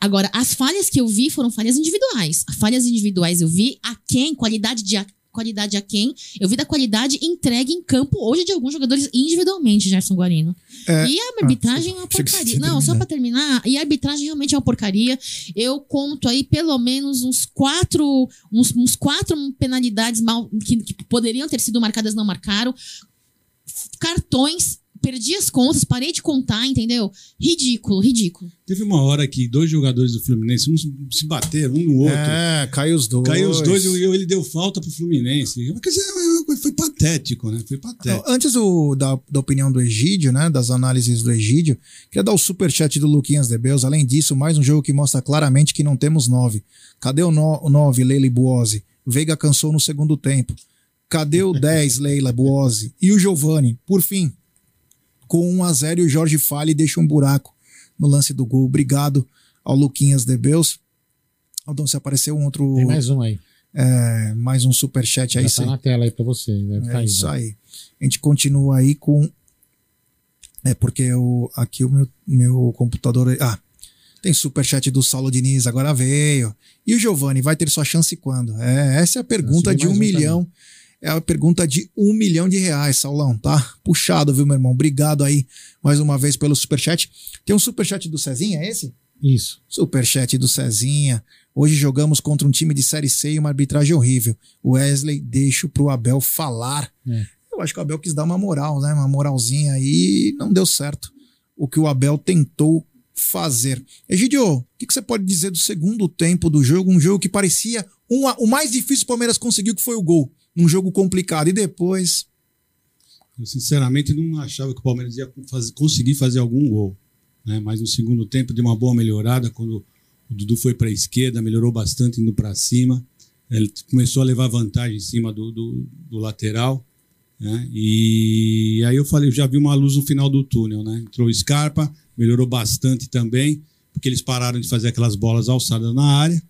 agora, as falhas que eu vi foram falhas individuais. Falhas individuais eu vi a quem, qualidade de qualidade a quem. Eu vi da qualidade entregue em campo hoje de alguns jogadores individualmente, Gerson Guarino. É, e a arbitragem é uma porcaria. Não, só terminado. pra terminar, e a arbitragem realmente é uma porcaria. Eu conto aí pelo menos uns quatro, uns, uns quatro penalidades mal que, que poderiam ter sido marcadas, não marcaram. Cartões, perdi as contas, parei de contar, entendeu? Ridículo, ridículo. Teve uma hora que dois jogadores do Fluminense, uns se bateram um no outro. É, caiu os dois. Caiu os dois e ele deu falta pro Fluminense. Quer dizer, foi patético, né? Foi patético. antes do- da, da opinião do Egídio, né? Das análises do Egídio, queria dar o superchat do Luquinhas Debeus. Além disso, mais um jogo que mostra claramente que não temos nove. Cadê o 9, Leila Buozzi? Veiga cansou no segundo tempo. Cadê o [laughs] 10, Leila Buozzi? E o Giovani? Por fim, com 1 a 0 e o Jorge Fale deixa um buraco no lance do gol. Obrigado ao Luquinhas Debeus. Aldão, se apareceu um outro. Tem mais um aí. é, mais um superchat aí. Já cê- tá na tela aí pra você. Ficar é isso né? aí. A gente continua aí com. É porque eu, aqui o meu, meu computador. Ah, tem superchat do Saulo Diniz, agora veio. E o Giovanni, vai ter sua chance quando? É, essa é a pergunta de um um milhão. É a pergunta de um milhão de reais, Saulão, tá? Puxado, viu, meu irmão? Obrigado aí mais uma vez pelo superchat. Tem um superchat do Cezinha, é esse? Isso. Superchat do Cezinha. Hoje jogamos contra um time de Série C e uma arbitragem horrível. Wesley, deixo pro Abel falar. É. Eu acho que o Abel quis dar uma moral, né? Uma moralzinha aí e não deu certo. O que o Abel tentou fazer. Egidio, o que, que você pode dizer do segundo tempo do jogo? Um jogo que parecia um o mais difícil que o Palmeiras conseguiu, que foi o gol. Um jogo complicado. E depois. Eu, sinceramente, não achava que o Palmeiras ia fazer- conseguir fazer algum gol. Né? Mas no segundo tempo deu uma boa melhorada. Quando o Dudu foi para a esquerda, melhorou bastante indo para cima. Ele começou a levar vantagem em cima do, do, do lateral. Né? E aí eu falei, eu já vi uma luz no final do túnel. Né? Entrou o Scarpa, melhorou bastante também, porque eles pararam de fazer aquelas bolas alçadas na área.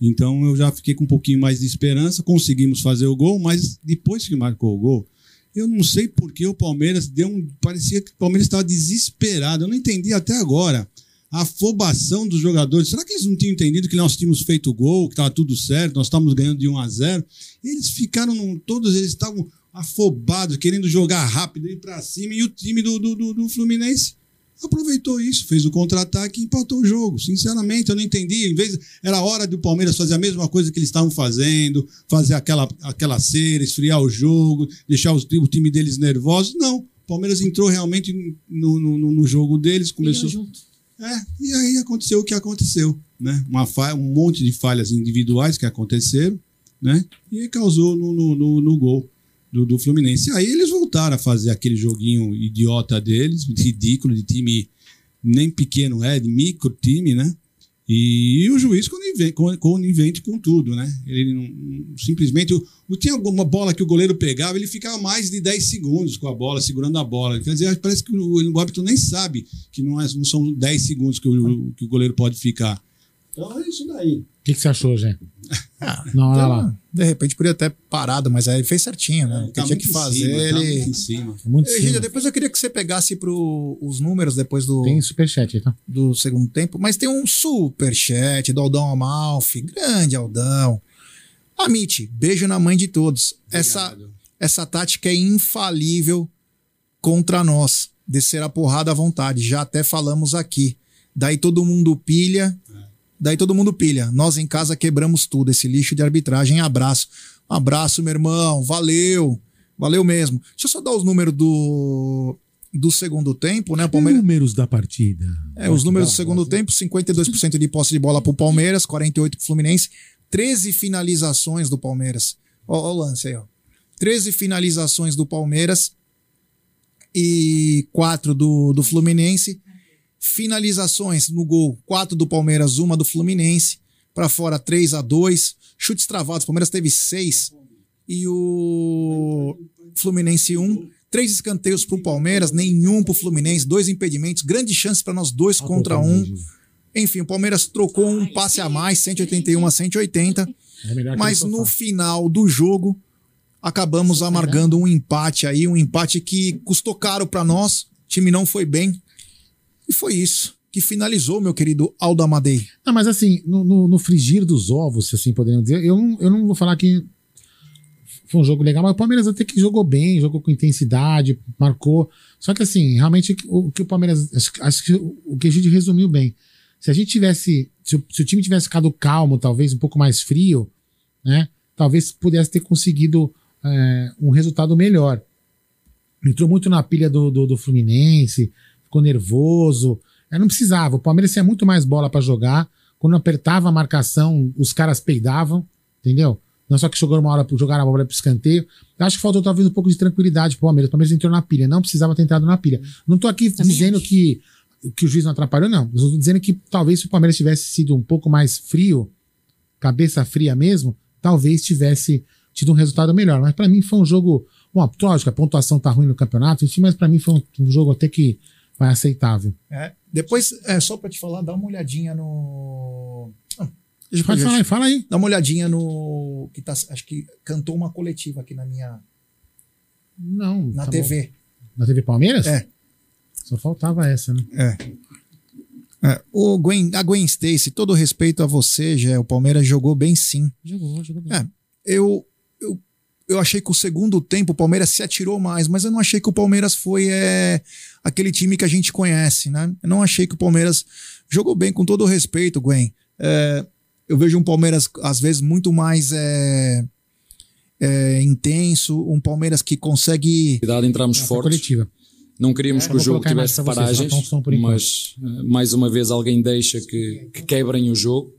Então eu já fiquei com um pouquinho mais de esperança. Conseguimos fazer o gol, mas depois que marcou o gol, eu não sei por que o Palmeiras deu um. Parecia que o Palmeiras estava desesperado. Eu não entendi até agora. A afobação dos jogadores. Será que eles não tinham entendido que nós tínhamos feito o gol, que estava tudo certo, nós estávamos ganhando de 1 a 0 Eles ficaram. num- todos eles estavam afobados, querendo jogar rápido, ir para cima. E o time do, do, do- do Fluminense aproveitou isso, fez o contra-ataque e empatou o jogo. Sinceramente, eu não entendi. Em vez era hora do Palmeiras fazer a mesma coisa que eles estavam fazendo, fazer aquela aquela cera, esfriar o jogo, deixar os- o time deles nervosos. Não, o Palmeiras entrou realmente no, no, no jogo deles, começou. É, e aí aconteceu o que aconteceu, né? Uma falha, um monte de falhas individuais que aconteceram, né? E causou no, no, no, no gol do, do Fluminense. Aí eles voltaram a fazer aquele joguinho idiota deles, ridículo, de time nem pequeno é, de micro time, né? E, o juiz conivente, com tudo, né? Ele não, simplesmente. Tinha alguma bola que o goleiro pegava, ele ficava mais de 10 segundos com a bola, segurando a bola. Quer dizer, parece que o, o nem sabe que não, é, não são 10 segundos que o, que o goleiro pode ficar. Então é isso daí. O que, que você achou, Zé? Ah, Não, então, lá. de repente podia ter parado, mas aí ele fez certinho, né? O que Tá tinha que em fazer, cima, tá ele. muito em cima. Muito depois eu queria que você pegasse pro, os números depois do, Tem superchat tá? do segundo tempo, mas tem um superchat do Aldão Amalfi, grande Aldão. Amit, beijo na mãe de todos. Essa, essa tática é infalível contra nós. Descer a porrada à vontade. Já até falamos aqui. Daí todo mundo pilha. Daí todo mundo pilha. Nós em casa quebramos tudo. Esse lixo de arbitragem. Abraço. Abraço, meu irmão. Valeu. Valeu mesmo. Deixa eu só dar os números do, do segundo tempo, né? O Palmeiras. Números da partida. É, os números do segundo tempo: 52% de posse de bola pro Palmeiras, 48% pro Fluminense, 13 finalizações do Palmeiras. Ó, ó o lance aí, ó. 13 finalizações do Palmeiras e 4 do, do Fluminense. Finalizações no gol: 4 do Palmeiras, uma do Fluminense. Pra fora, 3 a 2 Chutes travados: o Palmeiras teve 6 e o Fluminense 1. Três escanteios pro Palmeiras, nenhum pro Fluminense, dois impedimentos, grande chance para nós dois contra um. Enfim, o Palmeiras trocou um passe a mais, 181 a 180, É mas no final do jogo acabamos amargando um empate aí, um empate que custou caro para nós. O time não foi bem. E foi isso. Que finalizou, meu querido Aldo Amadei. Não, mas assim, no, no, no frigir dos ovos, se assim podemos dizer, eu não, eu não vou falar que foi um jogo legal, mas o Palmeiras até que jogou bem, jogou com intensidade, marcou. Só que assim, realmente o que o Palmeiras. Acho, acho que o que a gente resumiu bem. Se a gente tivesse. Se o, se o time tivesse ficado calmo, talvez um pouco mais frio, né? Talvez pudesse ter conseguido é, um resultado melhor. Entrou muito na pilha do, do, do Fluminense, ficou nervoso. Eu não precisava. O Palmeiras tinha muito mais bola para jogar. Quando apertava a marcação, os caras peidavam, entendeu? Não só que jogou uma hora para jogar a bola para escanteio. Eu acho que faltou talvez um pouco de tranquilidade pro Palmeiras. O Palmeiras entrou na pilha. Não precisava ter entrado na pilha. Não tô aqui Também dizendo acho. que, que o juiz não atrapalhou, não. Eu tô dizendo que talvez se o Palmeiras tivesse sido um pouco mais frio, cabeça fria mesmo, talvez tivesse tido um resultado melhor. Mas para mim foi um jogo. Bom, lógico, a pontuação tá ruim no campeonato, enfim, mas para mim foi um, um jogo até que vai aceitável. É. Depois, é, só para te falar, dá uma olhadinha no. Ah, Pode falar aí, fala aí. Dá uma olhadinha no. que tá, Acho que cantou uma coletiva aqui na minha. Não. Na tá bom. TV. Na TV Palmeiras? É. Só faltava essa, né? É, o Gwen, a Gwen Stacy, todo respeito a você, já o Palmeiras jogou bem sim. Jogou, jogou bem. É. Eu, eu, eu achei que o segundo tempo o Palmeiras se atirou mais, mas eu não achei que o Palmeiras foi é, aquele time que a gente conhece, né? Eu não achei que o Palmeiras jogou bem, com todo o respeito, Gwen. É, eu vejo um Palmeiras, às vezes, muito mais é, é, intenso, um Palmeiras que consegue. Cuidado, entramos Essa fortes. coletiva. Não queríamos É, que o jogo tivesse vocês, paragens, enquanto. mas eh, mais uma vez alguém deixa que, que quebrem o jogo.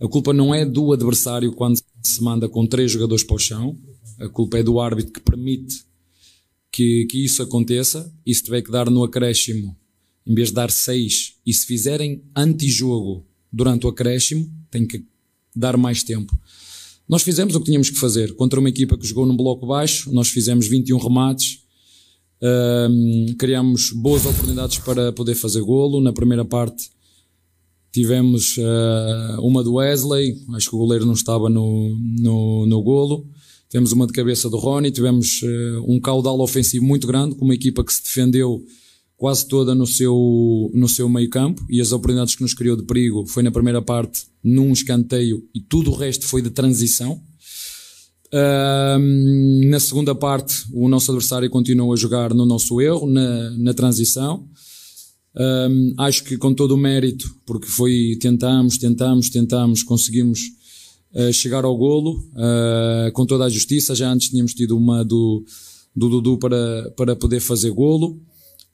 A culpa não é do adversário quando se manda com três jogadores para o chão. A culpa é do árbitro que permite que, que isso aconteça. Se tiver que dar no acréscimo, em vez de dar seis, e se fizerem antijogo durante o acréscimo, tem que dar mais tempo. Nós fizemos o que tínhamos que fazer. Contra uma equipa que jogou num bloco baixo, nós fizemos 21 remates, um, criamos boas oportunidades para poder fazer golo. Na primeira parte tivemos uh, uma do Wesley, acho que o goleiro não estava no, no, no golo. Tivemos uma de cabeça do Rony, tivemos uh, um caudal ofensivo muito grande, com uma equipa que se defendeu quase toda no seu, no seu meio campo e as oportunidades que nos criou de perigo foi na primeira parte num escanteio e tudo o resto foi de transição. Um, na segunda parte, o nosso adversário continuou a jogar no nosso erro, na, na transição. Acho que com todo o mérito, porque foi tentamos, tentamos, tentamos, conseguimos uh, chegar ao golo uh, com toda a justiça. Já antes tínhamos tido uma do, do Dudu para, para poder fazer golo.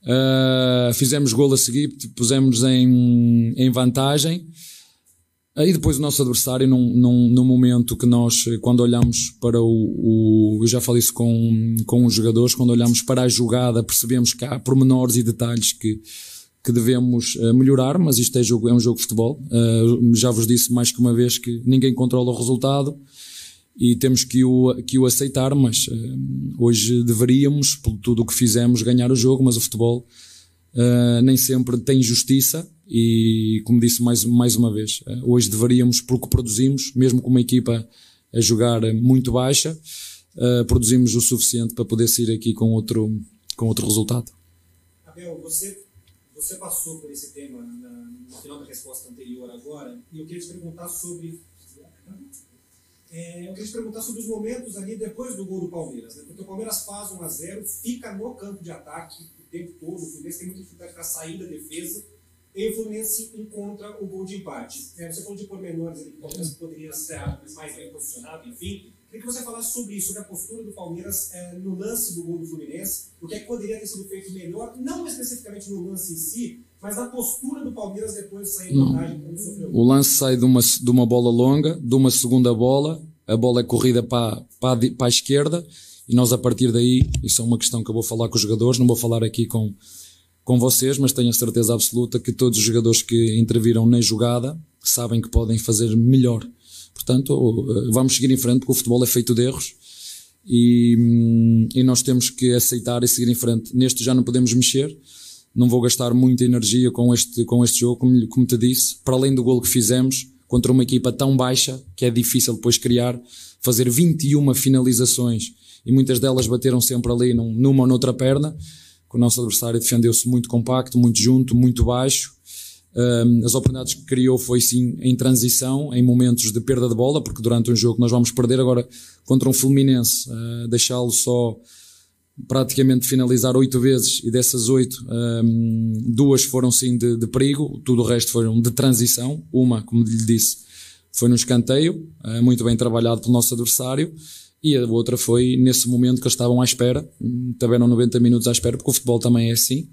Uh, fizemos golo a seguir, pusemos em, em vantagem. Aí depois o nosso adversário, num, num, num momento que nós, quando olhamos para o, o, Eu já falei isso com, com os jogadores, quando olhamos para a jogada, percebemos que há pormenores e detalhes que, que devemos uh, melhorar, mas isto é, jogo, é um jogo de futebol. Uh, já vos disse mais que uma vez que ninguém controla o resultado e temos que o, que o aceitar, mas uh, hoje deveríamos, por tudo o que fizemos, ganhar o jogo, mas o futebol nem sempre tem justiça e como disse mais, mais uma vez, hoje deveríamos, porque produzimos, mesmo com uma equipa a jogar muito baixa, produzimos o suficiente para poder sair aqui com outro, com outro resultado. Abel, você, você passou por esse tema na, no final da resposta anterior agora, e eu queria te perguntar sobre. É, eu queria te perguntar sobre os momentos ali depois do gol do Palmeiras, né? porque o Palmeiras faz 1 a 0 fica no campo de ataque o tempo todo, o Fluminense tem muita dificuldade para sair da defesa, e o Fluminense encontra o gol de empate. É, você falou de pormenores ali que o Palmeiras poderia estar mais bem posicionado, enfim. Queria que você falasse sobre isso, sobre a postura do Palmeiras é, no lance do gol do Fluminense, o que, é que poderia ter sido feito melhor, não especificamente no lance em si, mas na postura do Palmeiras depois de sair em vantagem quando sofreu. O lance sai de uma, de uma bola longa, de uma segunda bola, a bola é corrida para, para, a, para a esquerda e nós a partir daí, isso é uma questão que eu vou falar com os jogadores, não vou falar aqui com, com vocês, mas tenho a certeza absoluta que todos os jogadores que interviram na jogada sabem que podem fazer melhor. Portanto, vamos seguir em frente, porque o futebol é feito de erros e, e nós temos que aceitar e seguir em frente. Neste já não podemos mexer, não vou gastar muita energia com este, com este jogo, como, como te disse, para além do gol que fizemos contra uma equipa tão baixa que é difícil depois criar, fazer 21 finalizações e muitas delas bateram sempre ali num, numa ou noutra perna. O nosso adversário defendeu-se muito compacto, muito junto, muito baixo. As oportunidades que criou foi sim em transição, em momentos de perda de bola, porque durante um jogo nós vamos perder agora contra um Fluminense, uh, deixá-lo só praticamente finalizar oito vezes e dessas oito, um, duas foram sim de, de, perigo, tudo o resto foram de transição. Uma, como lhe disse, foi no escanteio, uh, muito bem trabalhado pelo nosso adversário, e a outra foi nesse momento que eles estavam à espera, tiveram 90 minutos à espera, porque o futebol também é assim.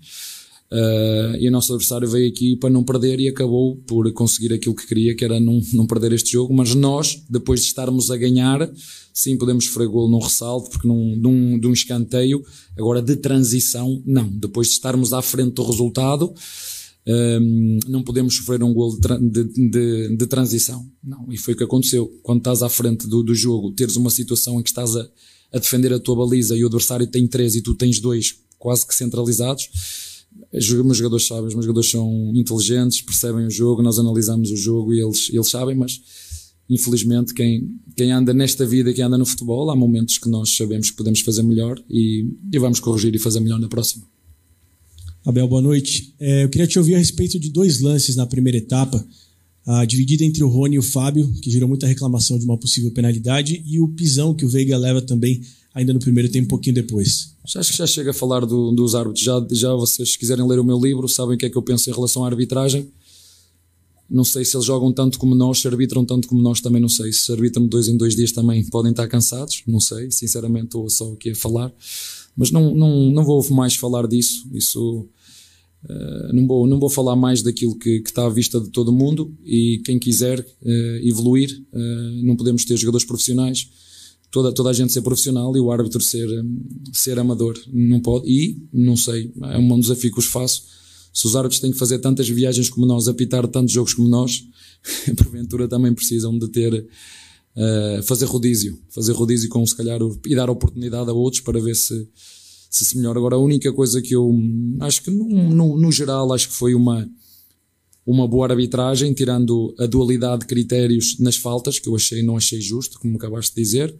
Uh, e o nosso adversário veio aqui para não perder e acabou por conseguir aquilo que queria, que era não, não perder este jogo. Mas nós, depois de estarmos a ganhar, sim, podemos sofrer gol num ressalto, porque num, num, de um escanteio, agora de transição, não. Depois de estarmos à frente do resultado, um, não podemos sofrer um gol de, de, de, transição. Não, e foi o que aconteceu. Quando estás à frente do, do jogo, teres uma situação em que estás a, a defender a tua baliza e o adversário tem três e tu tens dois quase que centralizados, os meus jogadores sabem, os meus jogadores são inteligentes, percebem o jogo, nós analisamos o jogo e eles, eles sabem, mas infelizmente quem, quem anda nesta vida, quem anda no futebol, há momentos que nós sabemos que podemos fazer melhor e, e vamos corrigir e fazer melhor na próxima. Abel, boa noite. É, eu queria te ouvir a respeito de dois lances na primeira etapa, a dividida entre o Rony e o Fábio, que gerou muita reclamação de uma possível penalidade, e o pisão que o Veiga leva também ainda no primeiro tempo, um pouquinho depois. Acho que já chega a falar do, dos árbitros. Já, já vocês, se quiserem ler o meu livro, sabem o que é que eu penso em relação à arbitragem. Não sei se eles jogam tanto como nós, se arbitram tanto como nós, também não sei. Se arbitram dois em dois dias também podem estar cansados, não sei. Sinceramente, estou só aqui a falar. Mas não, não, não vou mais falar disso. Isso. Uh, não, vou, não vou falar mais daquilo que, que, está à vista de todo mundo e quem quiser uh, evoluir, uh, não podemos ter jogadores profissionais, toda, toda a gente ser profissional e o árbitro ser, ser amador. Não pode, e não sei, é um desafio que os faço. Se os árbitros têm que fazer tantas viagens como nós, apitar tantos jogos como nós, [laughs] porventura também precisam de ter Uh, fazer rodízio, fazer rodízio com se calhar e dar oportunidade a outros para ver se se, se melhora. Agora, a única coisa que eu acho que no, no, no, geral acho que foi uma, uma boa arbitragem, tirando a dualidade de critérios nas faltas, que eu achei não achei justo, como acabaste de dizer.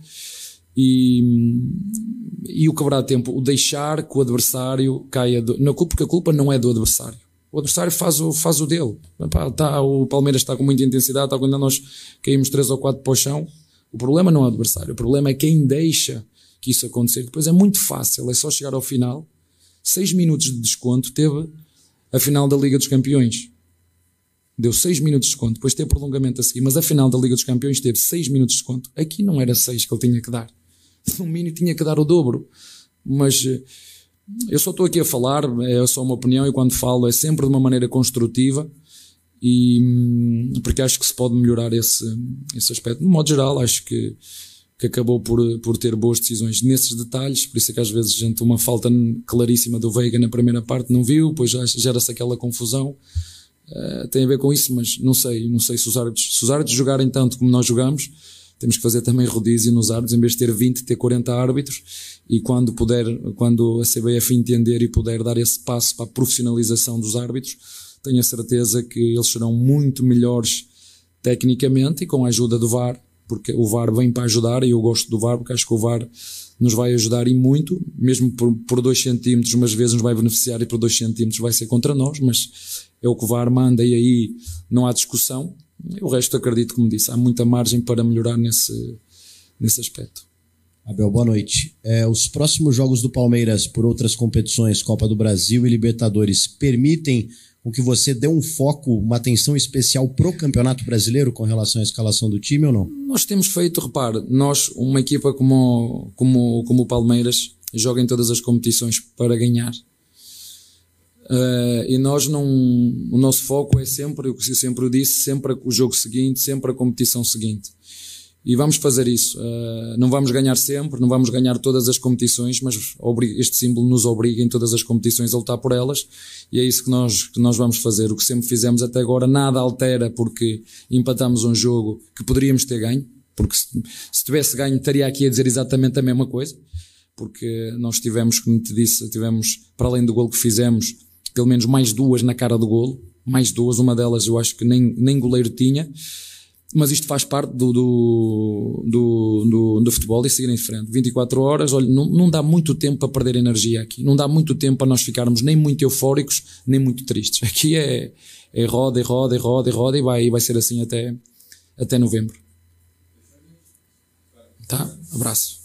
E, e o quebrar tempo, o deixar que o adversário caia do, culpa, porque a culpa não é do adversário. O adversário faz o, faz o dele. Epá, tá, o Palmeiras está com muita intensidade, está quando nós caímos três ou quatro para o chão. O problema não é o adversário, o problema é quem deixa que isso acontecer. Depois é muito fácil, é só chegar ao final. Seis minutos de desconto teve a final da Liga dos Campeões. Deu seis minutos de desconto, depois teve prolongamento a seguir, mas a final da Liga dos Campeões teve seis minutos de desconto. Aqui não era seis que ele tinha que dar. [laughs] No mínimo tinha que dar o dobro. Mas eh, eu só estou aqui a falar, é só uma opinião e quando falo é sempre de uma maneira construtiva e hum, porque acho que se pode melhorar esse, esse aspecto. De modo geral, acho que que acabou por, por ter boas decisões nesses detalhes, por isso é que às vezes gente uma falta claríssima do Veiga na primeira parte não viu, depois gera-se aquela confusão. Uh, tem a ver com isso, mas não sei, não sei se os árbitros, se os árbitros jogarem tanto como nós jogamos, temos que fazer também rodízio nos árbitros, em vez de ter 20, ter 40 árbitros, e quando puder, quando a CBF entender e puder dar esse passo para a profissionalização dos árbitros, tenho a certeza que eles serão muito melhores tecnicamente e com a ajuda do VAR porque o VAR vem para ajudar e eu gosto do VAR porque acho que o VAR nos vai ajudar e muito, mesmo por, por dois centímetros, umas vezes nos vai beneficiar e por dois centímetros vai ser contra nós, mas é o que o VAR manda e aí não há discussão. O resto acredito, como disse, há muita margem para melhorar nesse, nesse aspecto. Abel, boa noite. É, os próximos jogos do Palmeiras por outras competições, Copa do Brasil e Libertadores, permitem com que você dê um foco, uma atenção especial pro Campeonato Brasileiro com relação à escalação do time ou não? Nós temos feito, repare, nós, uma equipa como, como, como o Palmeiras, joga em todas as competições para ganhar. Uh, e nós não. O nosso foco é sempre, o que eu sempre disse, sempre o jogo seguinte, sempre a competição seguinte. E vamos fazer isso. Uh, não vamos ganhar sempre, não vamos ganhar todas as competições, mas este símbolo nos obriga em todas as competições a lutar por elas. E é isso que nós, que nós vamos fazer. O que sempre fizemos até agora, nada altera porque empatamos um jogo que poderíamos ter ganho. Porque se, se tivesse ganho, estaria aqui a dizer exatamente a mesma coisa. Porque nós tivemos, como te disse, tivemos, para além do golo que fizemos, pelo menos mais duas na cara do golo. Mais duas, uma delas eu acho que nem, nem goleiro tinha mas isto faz parte do, do, do, do, do futebol e seguir em frente. 24 horas, olha, não, não dá muito tempo para perder energia aqui. Não dá muito tempo para nós ficarmos nem muito eufóricos, nem muito tristes. Aqui é, é roda, e roda, e roda, e roda, e vai, e vai ser assim até, até novembro. Tá? Abraço.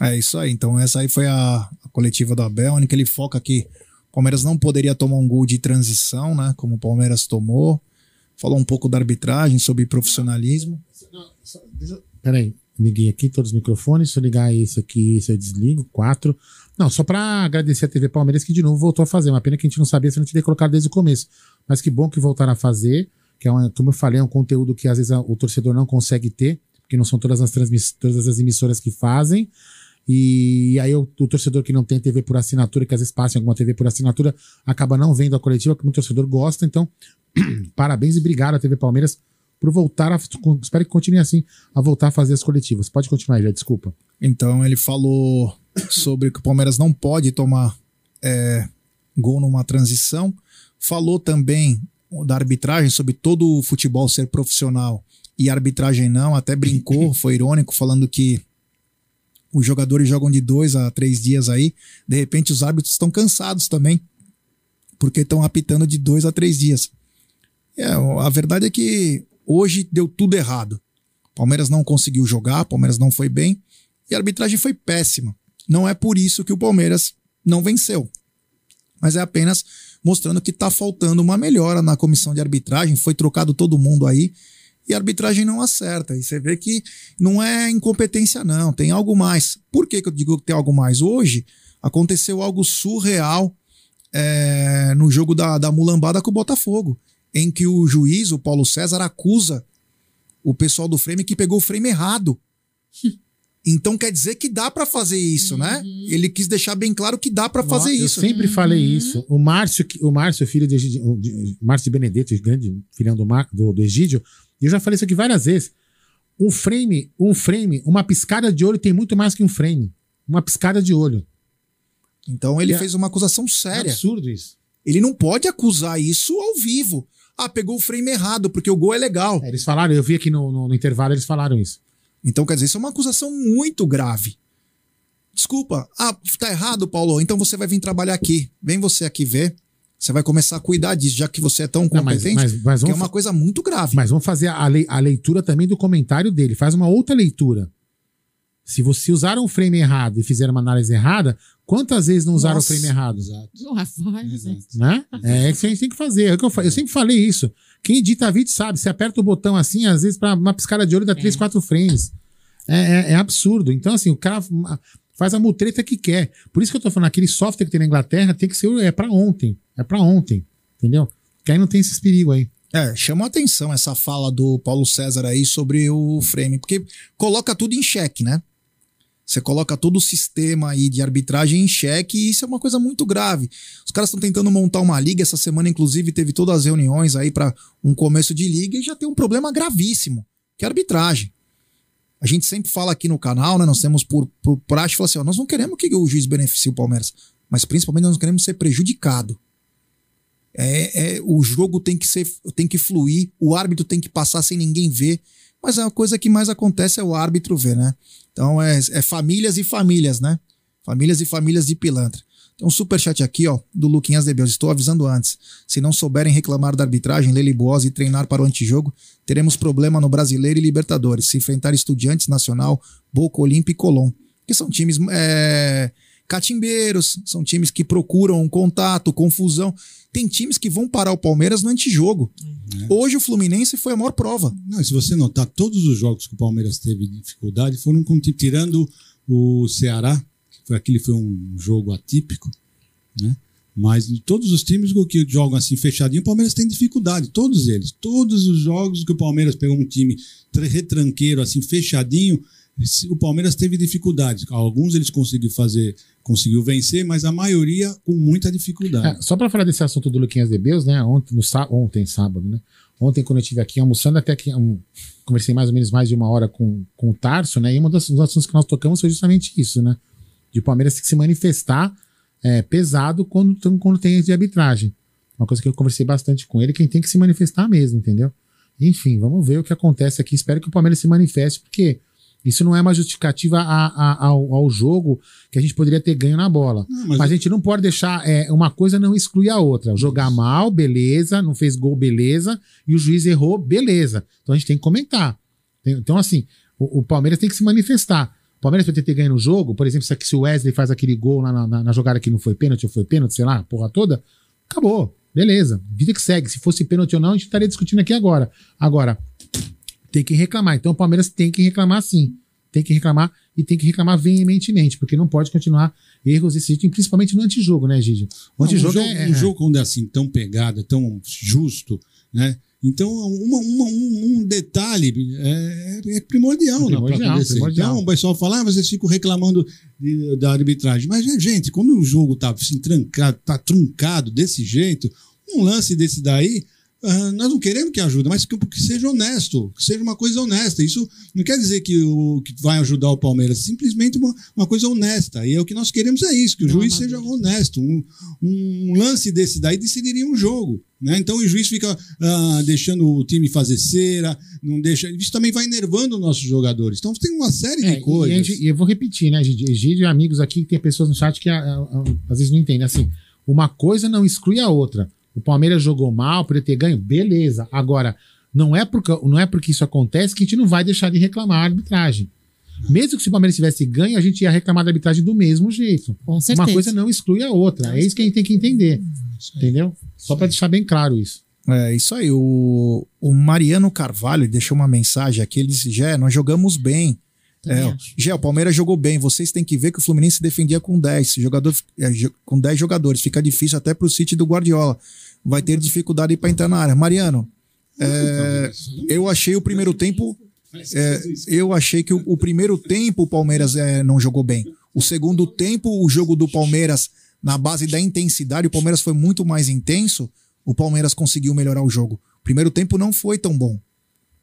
É isso aí. Então, essa aí foi a, a coletiva do Abel, onde ele foca que o Palmeiras não poderia tomar um gol de transição, né? Como o Palmeiras tomou. Falou um pouco da arbitragem, sobre profissionalismo. Peraí, liguei aqui todos os microfones. Se eu ligar isso aqui, isso eu desligo. Quatro. Não, só pra agradecer a TV Palmeiras que de novo voltou a fazer. Uma pena que a gente não sabia se não teria colocado desde o começo. Mas que bom que voltaram a fazer. Que é, uma, como eu falei, é um conteúdo que às vezes o torcedor não consegue ter, porque não são todas as, todas as emissoras que fazem. E aí o, o, torcedor que não tem TV por assinatura, que às vezes passa em alguma TV por assinatura, acaba não vendo a coletiva, que o torcedor gosta. Então, [clears throat] parabéns e obrigado à TV Palmeiras por voltar a. Espero que continue assim, a voltar a fazer as coletivas. Pode continuar já, desculpa. Então ele falou sobre que o Palmeiras não pode tomar é, gol numa transição. Falou também da arbitragem, sobre todo o futebol ser profissional e arbitragem não. Até brincou, [laughs] foi irônico, falando que os jogadores jogam de dois a três dias aí. De repente, os árbitros estão cansados também, porque estão apitando de dois a três dias. É, a verdade é que hoje deu tudo errado. Palmeiras não conseguiu jogar, Palmeiras não foi bem e a arbitragem foi péssima. Não é por isso que o Palmeiras não venceu, mas é apenas mostrando que está faltando uma melhora na comissão de arbitragem. Foi trocado todo mundo aí e a arbitragem não acerta. E você vê que não é incompetência, não, tem algo mais. Por que, que eu digo que tem algo mais? Hoje aconteceu algo surreal é, no jogo da, da Mulambada com o Botafogo, em que o juiz, o Paulo César, acusa o pessoal do frame que pegou o frame errado. Então quer dizer que dá para fazer isso, né? uhum. né? Ele quis deixar bem claro que dá para fazer eu isso. Eu sempre uhum. falei isso. O Márcio, o Márcio, filho de, de Márcio Benedetto, grande filhão do, do, do Egídio, e eu já falei isso aqui várias vezes. Um frame, um frame, uma piscada de olho tem muito mais que um frame. Uma piscada de olho. Então ele é, fez uma acusação séria. É absurdo isso. Ele não pode acusar isso ao vivo. Ah, pegou o frame errado, porque o gol é legal. É, eles falaram, eu vi aqui no, no, no intervalo, eles falaram isso. Então, quer dizer, isso é uma acusação muito grave. Desculpa. Ah, tá errado, Paulo. Então você vai vir trabalhar aqui. Vem você aqui ver. Você vai começar a cuidar disso, já que você é tão competente, não, mas, mas, mas que é uma coisa muito grave. Mas vamos fazer a, le, a, leitura também do comentário dele. Faz uma outra leitura. Se você usar um frame errado e fizer uma análise errada, quantas vezes não usaram Nossa. o frame errado? Exato. Exato. Né? É isso que a gente tem que fazer. É eu, eu, sempre falei isso. Quem edita vídeo sabe, você aperta o botão assim, às vezes, para uma piscada de olho dá 3, é. 4 frames. É, é, é, absurdo. Então, assim, o cara faz a mutreta que quer. Por isso que eu tô falando, aquele software que tem na Inglaterra tem que ser é para ontem. É para ontem. Entendeu? Que aí não tem esses perigos aí. É, chama a atenção essa fala do Paulo César aí sobre o frame, porque coloca tudo em xeque, né? Você coloca todo o sistema aí de arbitragem em xeque e isso é uma coisa muito grave. Os caras estão tentando montar uma liga. Essa semana, inclusive, teve todas as reuniões aí para um começo de liga e já tem um problema gravíssimo, que é a arbitragem. A gente sempre fala aqui no canal, né? Nós temos por, por praxe, fala assim, ó, nós não queremos que o juiz beneficie o Palmeiras, mas principalmente nós não queremos ser prejudicado. É, é, o jogo tem que ser, tem que fluir, o árbitro tem que passar sem ninguém ver, mas a coisa que mais acontece é o árbitro ver, né? Então é, é famílias e famílias, né? Famílias e famílias de pilantra. Tem um superchat aqui, ó, do Luquinhas de Beus. Estou avisando antes. Se não souberem reclamar da arbitragem, ler Libosa e treinar para o antijogo, teremos problema no Brasileiro e Libertadores. Se enfrentar Estudiantes Nacional, Boca Olímpico e Colón. Que são times é, catimbeiros, são times que procuram um contato, confusão. Tem times que vão parar o Palmeiras no antijogo. É. Hoje o Fluminense foi a maior prova. Não, se você notar, todos os jogos que o Palmeiras teve dificuldade foram tirando o Ceará, aquele foi um jogo atípico, né? Mas todos os times que jogam assim fechadinho, o Palmeiras tem dificuldade, todos eles. Todos os jogos que o Palmeiras pegou um time retranqueiro assim fechadinho, o Palmeiras teve dificuldades. Alguns eles conseguiu fazer, conseguiu vencer, mas a maioria com muita dificuldade. É, só para falar desse assunto do Luquinhas de Beus, né? Ontem, no, ontem sábado, né? Ontem, quando eu estive aqui almoçando, até que um, conversei mais ou menos mais de uma hora com, com o Tarso, né? E um dos, dos assuntos que nós tocamos foi justamente isso, né? De Palmeiras que se manifestar é, pesado quando, quando tem erro de arbitragem. Uma coisa que eu conversei bastante com ele, quem tem que se manifestar mesmo, entendeu? Enfim, vamos ver o que acontece aqui. Espero que o Palmeiras se manifeste, porque isso não é uma justificativa a- a- ao, ao jogo que a gente poderia ter ganho na bola. Não, mas, mas- a gente não pode deixar. É, uma coisa não exclui a outra. Jogar mal, beleza. Não fez gol, beleza. E o juiz errou, beleza. Então a gente tem que comentar. Tem- Então, assim, o, o Palmeiras tem que se manifestar. O Palmeiras vai ter que ganho no jogo, por exemplo, se o Wesley faz aquele gol lá na, na- na jogada que não foi pênalti ou foi pênalti, sei lá, a porra toda, acabou. Beleza. Vida que segue. Se fosse pênalti ou não, a gente estaria discutindo aqui agora. Agora, tem que reclamar. Então o Palmeiras tem que reclamar sim. Tem que reclamar e tem que reclamar veementemente, porque não pode continuar erros desse jeito, principalmente no antijogo, né, Gigi? O Não, antijogo um jogo, é, um jogo quando é assim tão pegado, tão justo, né? Então, uma- uma- um, um detalhe é, é primordial, É né, primordial, acontecer. primordial. Então, o pessoal fala, ah, vocês ficam reclamando de- da arbitragem. Mas, gente, quando o jogo tá assim, trancado, tá truncado desse jeito, um lance desse daí, ah, nós não queremos que ajude, mas que, que seja honesto, que seja uma coisa honesta. Isso não quer dizer que, o, que vai ajudar o Palmeiras, simplesmente uma, uma coisa honesta. E é o que nós queremos é isso, que o Não, juiz seja honesto. Um, um lance desse daí decidiria um jogo. Né? Então o juiz fica ah, deixando o time fazer cera, não deixa. Isso também vai enervando os nossos jogadores. Então tem uma série É, de coisas. a gente- e eu vou repetir, né, Gigi? Gigi e amigos aqui, que tem pessoas no chat que ah, ah, ah, às vezes não entendem. Assim, uma coisa não exclui a outra. O Palmeiras jogou mal, poderia ter ganho, beleza. Agora, não é, porque, não é porque isso acontece que a gente não vai deixar de reclamar a arbitragem. Mesmo que se o Palmeiras tivesse ganho, a gente ia reclamar da arbitragem do mesmo jeito. Com certeza. Uma coisa não exclui a outra. É isso que a gente tem que entender. Entendeu? Só para deixar bem claro isso. É isso aí. O, o Mariano Carvalho deixou uma mensagem aqui. Ele disse: Jé, nós jogamos bem. Também É, acho. Gé, o Palmeiras jogou bem. Vocês têm que ver que o Fluminense se defendia com 10, jogador, é, com 10 jogadores. Fica difícil até pro City do Guardiola. Vai ter dificuldade para entrar na área. Mariano, é, eu achei o primeiro tempo. é, eu achei que o, o primeiro tempo o Palmeiras é, não jogou bem. O segundo tempo, o jogo do Palmeiras, na base da intensidade, o Palmeiras foi muito mais intenso. O Palmeiras conseguiu melhorar o jogo. O primeiro tempo não foi tão bom.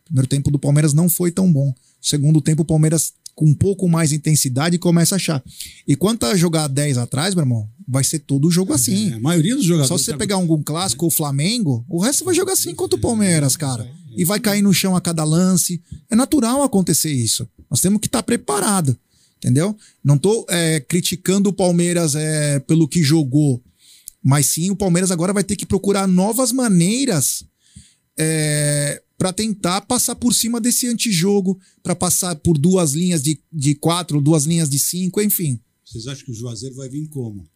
Primeiro tempo do Palmeiras não foi tão bom. Segundo tempo, o Palmeiras, com um pouco mais intensidade, começa a achar. E quanto a jogar 10 atrás, meu irmão, vai ser todo o jogo assim. É, a maioria dos jogadores. Só se você tá- pegar algum clássico ou Flamengo, o resto vai jogar assim contra o Palmeiras, cara. E vai cair no chão a cada lance. É natural acontecer isso. Nós temos que estar preparado. Entendeu? Não tô é, criticando o Palmeiras é, pelo que jogou. Mas sim, o Palmeiras agora vai ter que procurar novas maneiras é, para tentar passar por cima desse antijogo, para passar por duas linhas de, de quatro, duas linhas de cinco, enfim. Vocês acham que o Juazeiro vai vir como?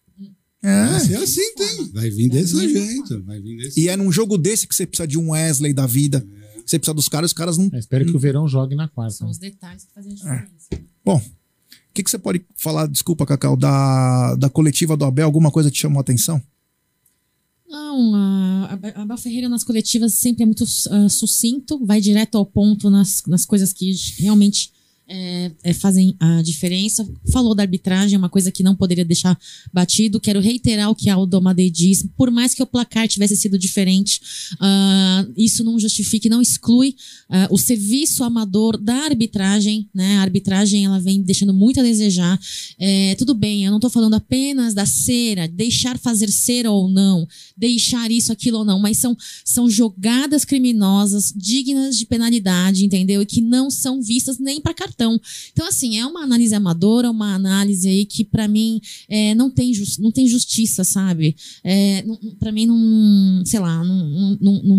É. Vai ser assim, tem. Vai vir desse jeito. Vai vir desse E é num jogo desse que você precisa de um Wesley da vida. Você precisa dos caras, os caras não. Eu espero que o Verão jogue na quarta. São os detalhes que fazem a diferença. Bom, o que, que você pode falar, desculpa, Cacau, da, da coletiva do Abel? Alguma coisa te chamou a atenção? Não, a, a Abel Ferreira nas coletivas sempre é muito ah, sucinto, vai direto ao ponto nas, nas coisas que realmente é, é, fazem a diferença. Falou da arbitragem, é uma coisa que não poderia deixar batido. Quero reiterar o que a Aldomadei diz. Por mais que o placar tivesse sido diferente, ah, isso não justifica e não exclui ah, o serviço amador da arbitragem. Né? A arbitragem ela vem deixando muito a desejar. É, tudo bem, eu não estou falando apenas da cera, deixar fazer cera ou não, deixar isso, aquilo ou não, mas são, são jogadas criminosas dignas de penalidade, entendeu? E que não são vistas nem para cartão. Então, assim, é uma análise amadora, uma análise aí que, para mim, é, não, tem jus- não tem justiça, sabe? É, para mim, não, sei lá, não, não, não,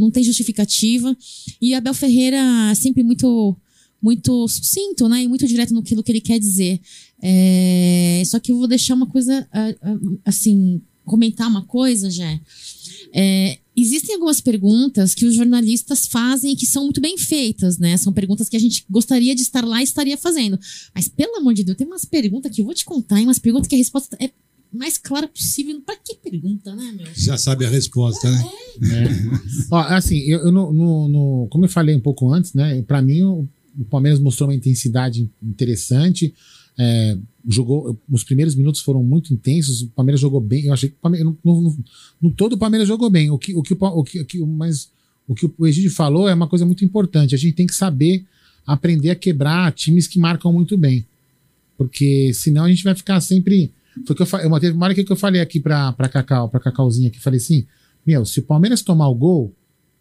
não, tem justificativa. E Abel Ferreira é sempre muito muito sucinto, né? E muito direto no que ele quer dizer. É, só que eu vou deixar uma coisa, assim, comentar uma coisa, já. É, existem algumas perguntas que os jornalistas fazem e que são muito bem feitas, né? São perguntas que a gente gostaria de estar lá e estaria fazendo. Mas, pelo amor de Deus, tem umas perguntas que eu vou te contar, e umas perguntas que a resposta é mais clara possível. Pra que pergunta, né, meu? Já sabe a resposta, né? Ó, assim, eu, eu no, no- no- como eu falei um pouco antes, né? Para mim, o, o Palmeiras mostrou uma intensidade interessante. é, jogou, os primeiros minutos foram muito intensos. O Palmeiras jogou bem. Eu achei que o Palmeiras, no, no- no todo o Palmeiras jogou bem. O que, o que, o, que, o que- mas o que o Egídio falou é uma coisa muito importante. A gente tem que saber aprender a quebrar times que marcam muito bem. Porque senão a gente vai ficar sempre Foi que eu, eu uma hora que eu falei aqui pra, pra Cacau, pra Cacauzinha aqui, falei assim: Meu, se o Palmeiras tomar o gol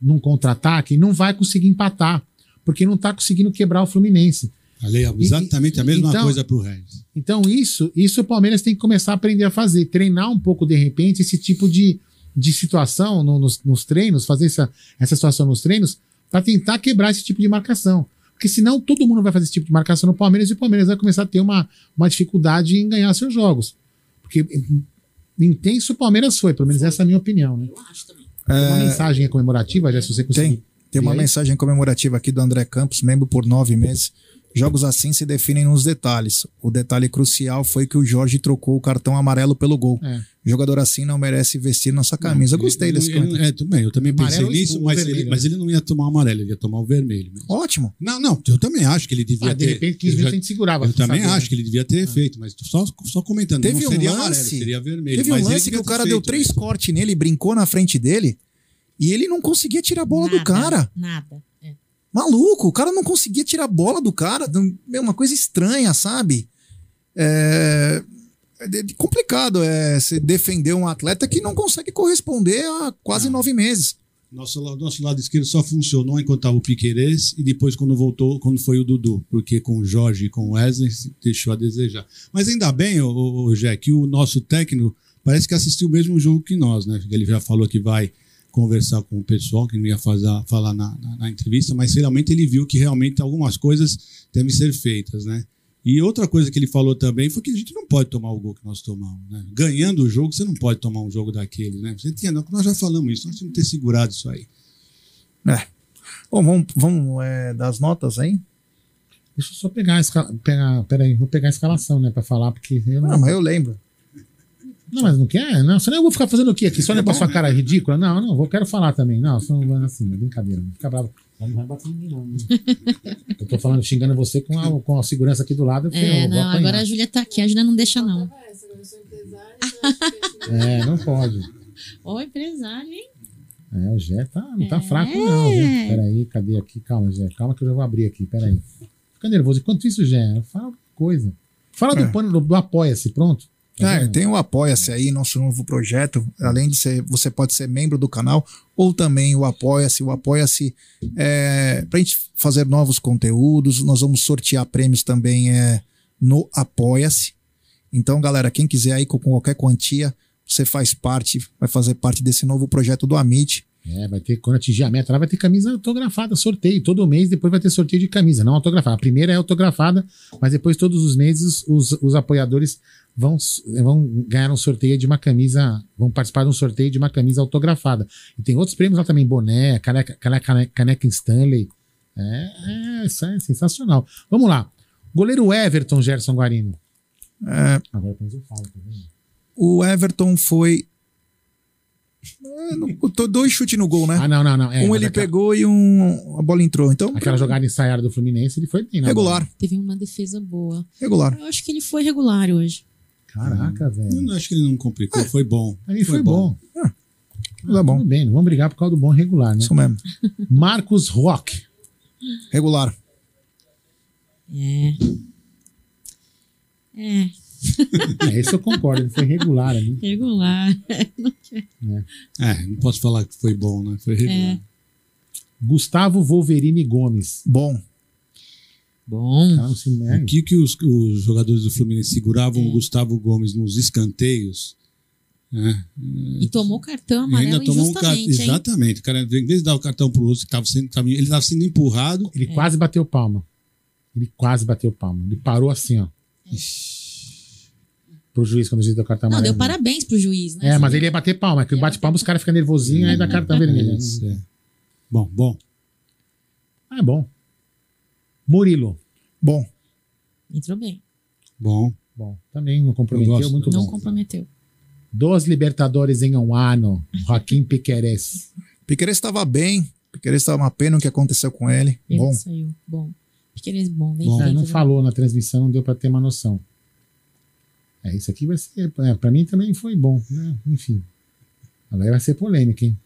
num contra-ataque, não vai conseguir empatar, porque não tá conseguindo quebrar o Fluminense. Falei exatamente a mesma então- coisa pro Regis. Então, isso, isso o Palmeiras tem que começar a aprender a fazer, treinar um pouco, de repente, esse tipo de, de situação no- nos, nos treinos, fazer essa, essa situação nos treinos, para tentar quebrar esse tipo de marcação. Porque senão todo mundo vai fazer esse tipo de marcação no Palmeiras e o Palmeiras vai começar a ter uma, uma dificuldade em ganhar seus jogos. Porque hum, intenso o Palmeiras foi, pelo menos essa é a minha opinião. Né? Tem uma mensagem comemorativa, já se você conseguir. Tem, tem uma mensagem comemorativa aqui do André Campos, membro por nove meses. Jogos assim se definem nos detalhes. O detalhe crucial foi que o Jorge trocou o cartão amarelo pelo gol. É. Jogador assim não merece vestir nossa camisa. Eu gostei Ele- desse ele- comentário. é, tudo bem, eu também pensei Amarelo e nisso, mas ele, vermelho, mas né? ele não ia tomar o amarelo, ele ia tomar o vermelho. mesmo. Ótimo. Não, não, eu também acho que ele devia Ah, de ter. repente, 15 eu já- minutos a gente segurava. Eu também sabe, acho né? que ele devia ter feito, mas só, só comentando. Teve não um seria lance, amarelo, seria vermelho. teve um mas ele lance que o cara deu feito, três né? cortes nele, brincou na frente dele e ele não conseguia tirar a bola do Nada, cara. Nada. Maluco, o cara não conseguia tirar a bola do cara. É uma coisa estranha, sabe? É, é complicado é você defender um atleta que não consegue corresponder há quase nove meses. Nosso, nosso lado esquerdo só funcionou enquanto estava o Piquerez e depois quando voltou, quando foi o Dudu, porque com o Jorge e com o Wesley deixou a desejar. Mas ainda bem, o, o, Jé, que o nosso técnico parece que assistiu o mesmo jogo que nós, né? Ele já falou que vai conversar com o pessoal, que não ia fazer, falar na, na, na entrevista, mas realmente ele viu que realmente algumas coisas devem ser feitas, né? E outra coisa que ele falou também foi que a gente não pode tomar o gol que nós tomamos. Né? Ganhando o jogo, você não pode tomar um jogo daquele. Né? Você tinha, nós já falamos isso, nós tínhamos que ter segurado isso aí. É. Bom, vamos, vamos é, dar as notas aí? Deixa eu só pegar a escala. Pegar, peraí, vou pegar a escalação, né, pra falar, porque eu não. Não, mas eu lembro. Não, mas não quer? Não, senão eu vou ficar fazendo o quê aqui? Só olhando pra sua cara ridícula? Não, não, vou, quero falar também. Não, só não vai assim, é brincadeira. Não fica bravo. Não vai bater em mim, não. né? Eu tô falando, xingando você com a, com a segurança aqui do lado. Eu É, eu não, agora a Júlia tá aqui, a Júlia não deixa, não. É, não pode. [laughs] Ô, empresário, hein? É, o Jé tá, não tá É. fraco, não, viu? Peraí, cadê aqui? Calma, Jé. Calma que eu já vou abrir aqui, peraí. Fica nervoso. Enquanto isso, Jé, fala coisa. Fala do É. pano do, do Apoia-se, pronto. É, tem o Apoia-se aí, nosso novo projeto. Além de ser, você pode ser membro do canal ou também o Apoia-se. O Apoia-se é para a gente fazer novos conteúdos. Nós vamos sortear prêmios também é, no Apoia-se. Então, galera, quem quiser aí com qualquer quantia, você faz parte, vai fazer parte desse novo projeto do Amit. É, vai ter, quando atingir a meta lá, vai ter camisa autografada, sorteio. Todo mês depois vai ter sorteio de camisa, não autografada. A primeira é autografada, mas depois todos os meses os, os apoiadores vão, vão ganhar um sorteio de uma camisa, vão participar de um sorteio de uma camisa autografada. E tem outros prêmios lá também, boné, caneca, caneca, caneca Stanley. É, é, isso é sensacional. Vamos lá. Goleiro Everton, Gerson Guarino. É, Agora eu falo, tá o Everton foi. É, não- tô- dois chutes no gol, né? Ah, não, não, não. É, um ele aquela- pegou e um, a bola entrou. Então, Aquela jogada ensaiada do Fluminense, ele foi bem. na bola. regular, Teve uma defesa boa. regular. Eu acho que ele foi regular hoje. Caraca, Eu velho. não acho que ele não complicou, foi bom. Pra mim foi, bom. Tá Tudo bom. bem, não vamos brigar por causa do bom regular, né? Isso mesmo. Marcos Rock. Regular. É. É, [laughs] É, esse eu concordo, ele foi regular ali. regular. É, não posso falar que foi bom, né? Foi regular. É. Gustavo Wolverine Gomes. Bom. Bom. Cara, não se- é, O que, que os, os jogadores do Fluminense seguravam o Gustavo Gomes nos escanteios? né? E tomou cartão E ainda amarelo tomou um hein? Exatamente. O cara, em vez de dar o cartão pro outro, tava sendo, tava- ele estava sendo empurrado. Ele quase bateu palma. Ele quase bateu palma. Ele parou assim, ó. Pro juiz quando o juiz deu cartão Não, amarelo. deu parabéns pro juiz, né? É, mas ele ia bater palma. Que bate palma, os caras ficam nervosinhos, aí dá cartão vermelho. É. Bom, bom. Ah, é bom. Murilo. Bom. Entrou bem. Bom. Bom, também não comprometeu, Eu gosto. muito Não bom. comprometeu. Dos Libertadores em um ano. Joaquim Piqueires. Piqueires estava bem. Piqueires estava uma pena o que aconteceu com ele. Ele Bom. saiu. Bom. Piqueires bom. Bem Bom. não viu? falou na transmissão, não deu pra ter uma noção. É, isso aqui vai ser. É, pra mim também foi bom, né? Enfim. Agora vai ser polêmica, hein?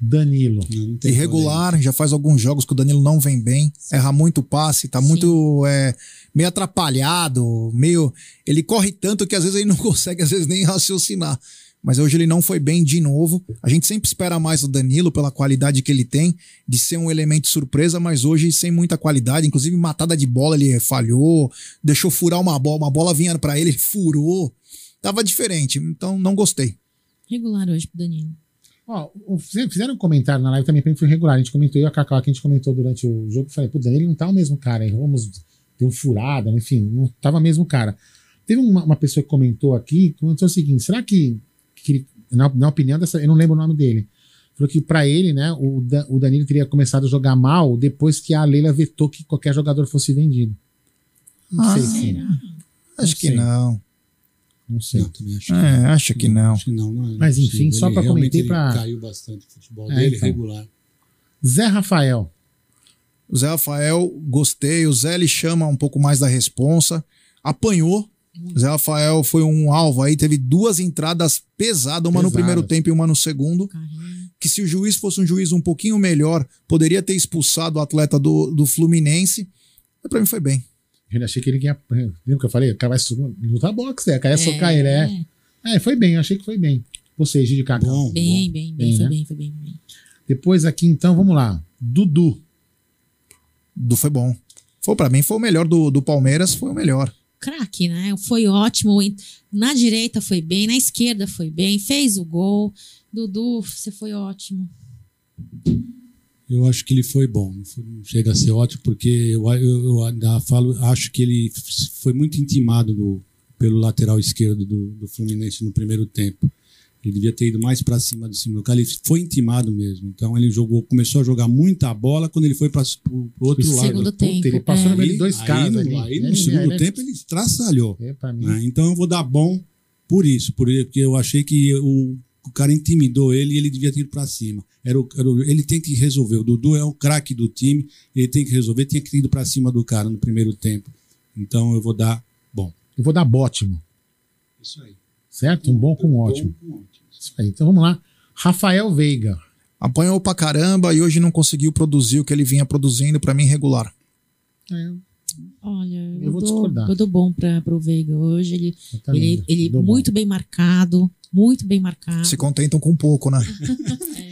Danilo. Irregular, já faz alguns jogos que o Danilo não vem bem, erra muito passe, tá muito é, meio atrapalhado, meio. Ele corre tanto que às vezes ele não [laughs] consegue, às vezes, nem raciocinar. Mas hoje ele não foi bem de novo. A gente sempre espera mais do Danilo pela qualidade que ele tem, de ser um elemento surpresa, mas hoje sem muita qualidade. Inclusive, matada de bola ele falhou, deixou furar uma bola, uma bola vinha pra ele, ele furou. Tava diferente, então não gostei. Regular hoje pro Danilo. Ó, fizeram um comentário na live também pra mim foi regular. A gente comentou, eu e a Cacau, que a gente comentou durante o jogo. Falei, pô, Danilo não tá o mesmo cara, hein? Vamos ter um furada, enfim, não tava o mesmo cara. Teve uma, uma pessoa que comentou aqui, comentou o seguinte: será que, que na, na opinião dessa, eu não lembro o nome dele, falou que pra ele, né, o, o Danilo teria começado a jogar mal depois que a Leila vetou que qualquer jogador fosse vendido. Não Ah, sei se. Acho que sei. não. Não sei. Eu também acho que É, acho que não. Acho que não, não é Mas, enfim, só Ele pra realmente comentar pra- Caiu bastante o futebol É, dele, então. regular. Zé Rafael. O Zé Rafael, gostei. O Zé ele chama um pouco mais da responsa. Apanhou. O Zé Rafael foi um alvo aí, teve duas entradas pesadas, uma no primeiro tempo e uma no segundo. Que se o juiz fosse um juiz um pouquinho melhor, poderia ter expulsado o atleta do, do Fluminense. Mas pra mim foi bem. Eu achei que ele ia. Lembra que eu falei? O cara vai lutar boxe, é. O cara ia socar ele, é. É, foi bem, eu achei que foi bem. Você, Gigi Cacau. Bom, Bem, bem, bem, Bem, foi né? bem, foi bem, bem. Depois aqui, então, vamos lá. Dudu. Do foi bom. Foi para mim foi o melhor do, do Palmeiras, foi o melhor. Craque, né? Foi ótimo. Na direita foi bem, na esquerda foi bem, fez o gol. Dudu, você foi ótimo. Eu acho que ele foi bom. Chega a ser ótimo, porque eu, eu, eu falo, acho que ele foi muito intimado do- pelo lateral esquerdo do, do Fluminense no primeiro tempo. Ele devia ter ido mais para cima do cima do cara. Ele foi intimado mesmo. Então ele jogou, começou a jogar muita bola quando ele foi para o outro Segundo lado. Puta, tempo. ele passou no é. meio de dois aí, caras no, ali. aí no Ele- segundo ele é- tempo ele estraçalhou. É, né? Então eu vou dar bom por isso, por- porque eu achei que o, o cara intimidou ele e ele devia ter ido pra cima. Era o, era o- ele tem que resolver. O Dudu é o craque do time, ele tem que resolver, tinha que ter ido pra cima do cara no primeiro tempo. Então eu vou dar bom. Eu vou dar ótimo. Isso aí. Certo? Um bom com ótimo. Bom com ótimo. Isso aí. Então vamos lá. Rafael Veiga. Apanhou pra caramba e hoje não conseguiu produzir o que ele vinha produzindo, pra mim regular. É, Olha, Eu eu, vou dou, discordar. eu dou bom para o Veiga hoje. Ele, tá ele, lindo. ele Dou bom. muito bem marcado, muito bem marcado. Se contentam com pouco, né? [laughs] É,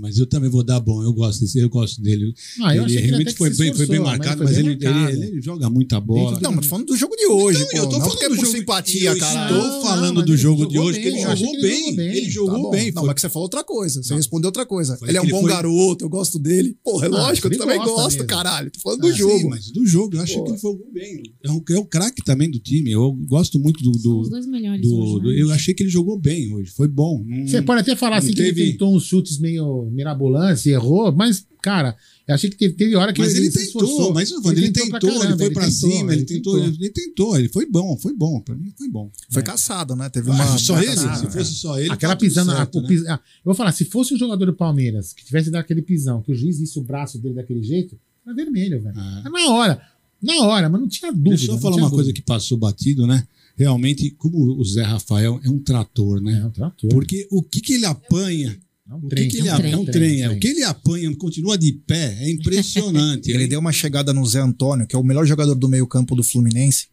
mas eu também vou dar bom. Eu gosto desse, eu gosto dele. Ah, eu ele achei que ele realmente foi bem, foi bem esforçou, marcado, mas mas, ele, bem marcado. ele, ele joga muita bola. Não, mas tô falando do jogo de hoje, Então, pô. eu tô não falando porque é do por jogo- simpatia, eu caralho. estou Não, falando mas do ele jogo de hoje, bem, que ele eu jogou que ele bem. jogou bem. Ele Tá jogou bom. bem. Não, foi- mas que você falou outra coisa. Você Não. respondeu outra coisa. Falei ele é um ele bom foi- garoto, eu gosto dele. Porra, é Ah, lógico, eu ele também gosta gosto, mesmo. caralho. Tô falando Ah, do jogo. Mas do jogo, eu acho Pô. que ele jogou bem. É, um, é o craque também do time. Eu gosto muito do. Os do, dois melhores né? eu achei que ele jogou bem hoje. Foi bom. Não- Você pode até falar não assim que ele tentou uns chutes meio mirabolantes, errou, mas, cara, eu achei que teve, teve hora que Mas ele, se tentou, esforçou. mas eu falando, ele, tentou, pra ele foi pra tentou, cima, ele tentou, tentou. ele tentou, ele foi bom, foi bom, pra mim foi bom. Foi caçado, né? Teve Ah, uma. só uma ele, caçada. se fosse só ele, Aquela tá pisando. a- certo, o né? pis- ah, eu vou falar, se fosse um jogador do Palmeiras que tivesse dado aquele pisão, que o juiz visse o braço dele daquele jeito, era vermelho, velho. Ah. Era Na hora. Na hora, mas não tinha dúvida. Deixa eu falar uma coisa dúvida. que passou batido, né? Realmente, como o Zé Rafael é um trator, né? É um trator. Porque o que, que ele apanha, É um o trem. que, que ele É um apanha, trem. é um trem, é. o que ele apanha, continua de pé, é impressionante. [laughs] Ele deu uma chegada no Zé Antônio, que é o melhor jogador do meio-campo do Fluminense,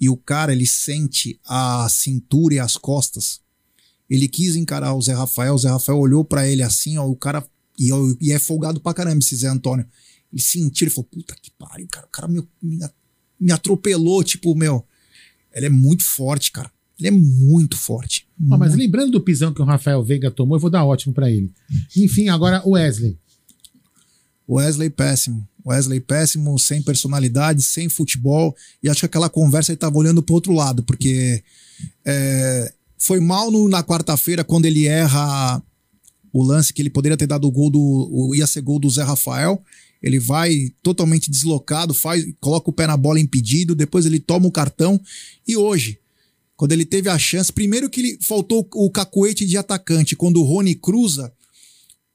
e o cara, ele sente a cintura e as costas. Ele quis encarar o Zé Rafael, o Zé Rafael olhou pra ele assim, ó, o cara. E, ó, e é folgado pra caramba esse Zé Antônio. Ele sentiu, ele falou: puta que pariu, cara. O cara me, me, me atropelou, tipo, meu. Ele é muito forte, cara. Ele é muito forte. Mas Muito. lembrando do pisão que o Rafael Veiga tomou, eu vou dar ótimo pra ele. Enfim, agora o Wesley. Wesley péssimo. Wesley péssimo, sem personalidade, sem futebol. E acho que aquela conversa ele tava olhando pro outro lado, porque é, foi mal no- na quarta-feira quando ele erra o lance que ele poderia ter dado o gol do. o- ia ser gol do Zé Rafael. Ele vai totalmente deslocado, faz, coloca o pé na bola impedido, depois ele toma o cartão. E hoje, quando ele teve a chance, primeiro que ele faltou o cacuete de atacante, quando o Rony cruza,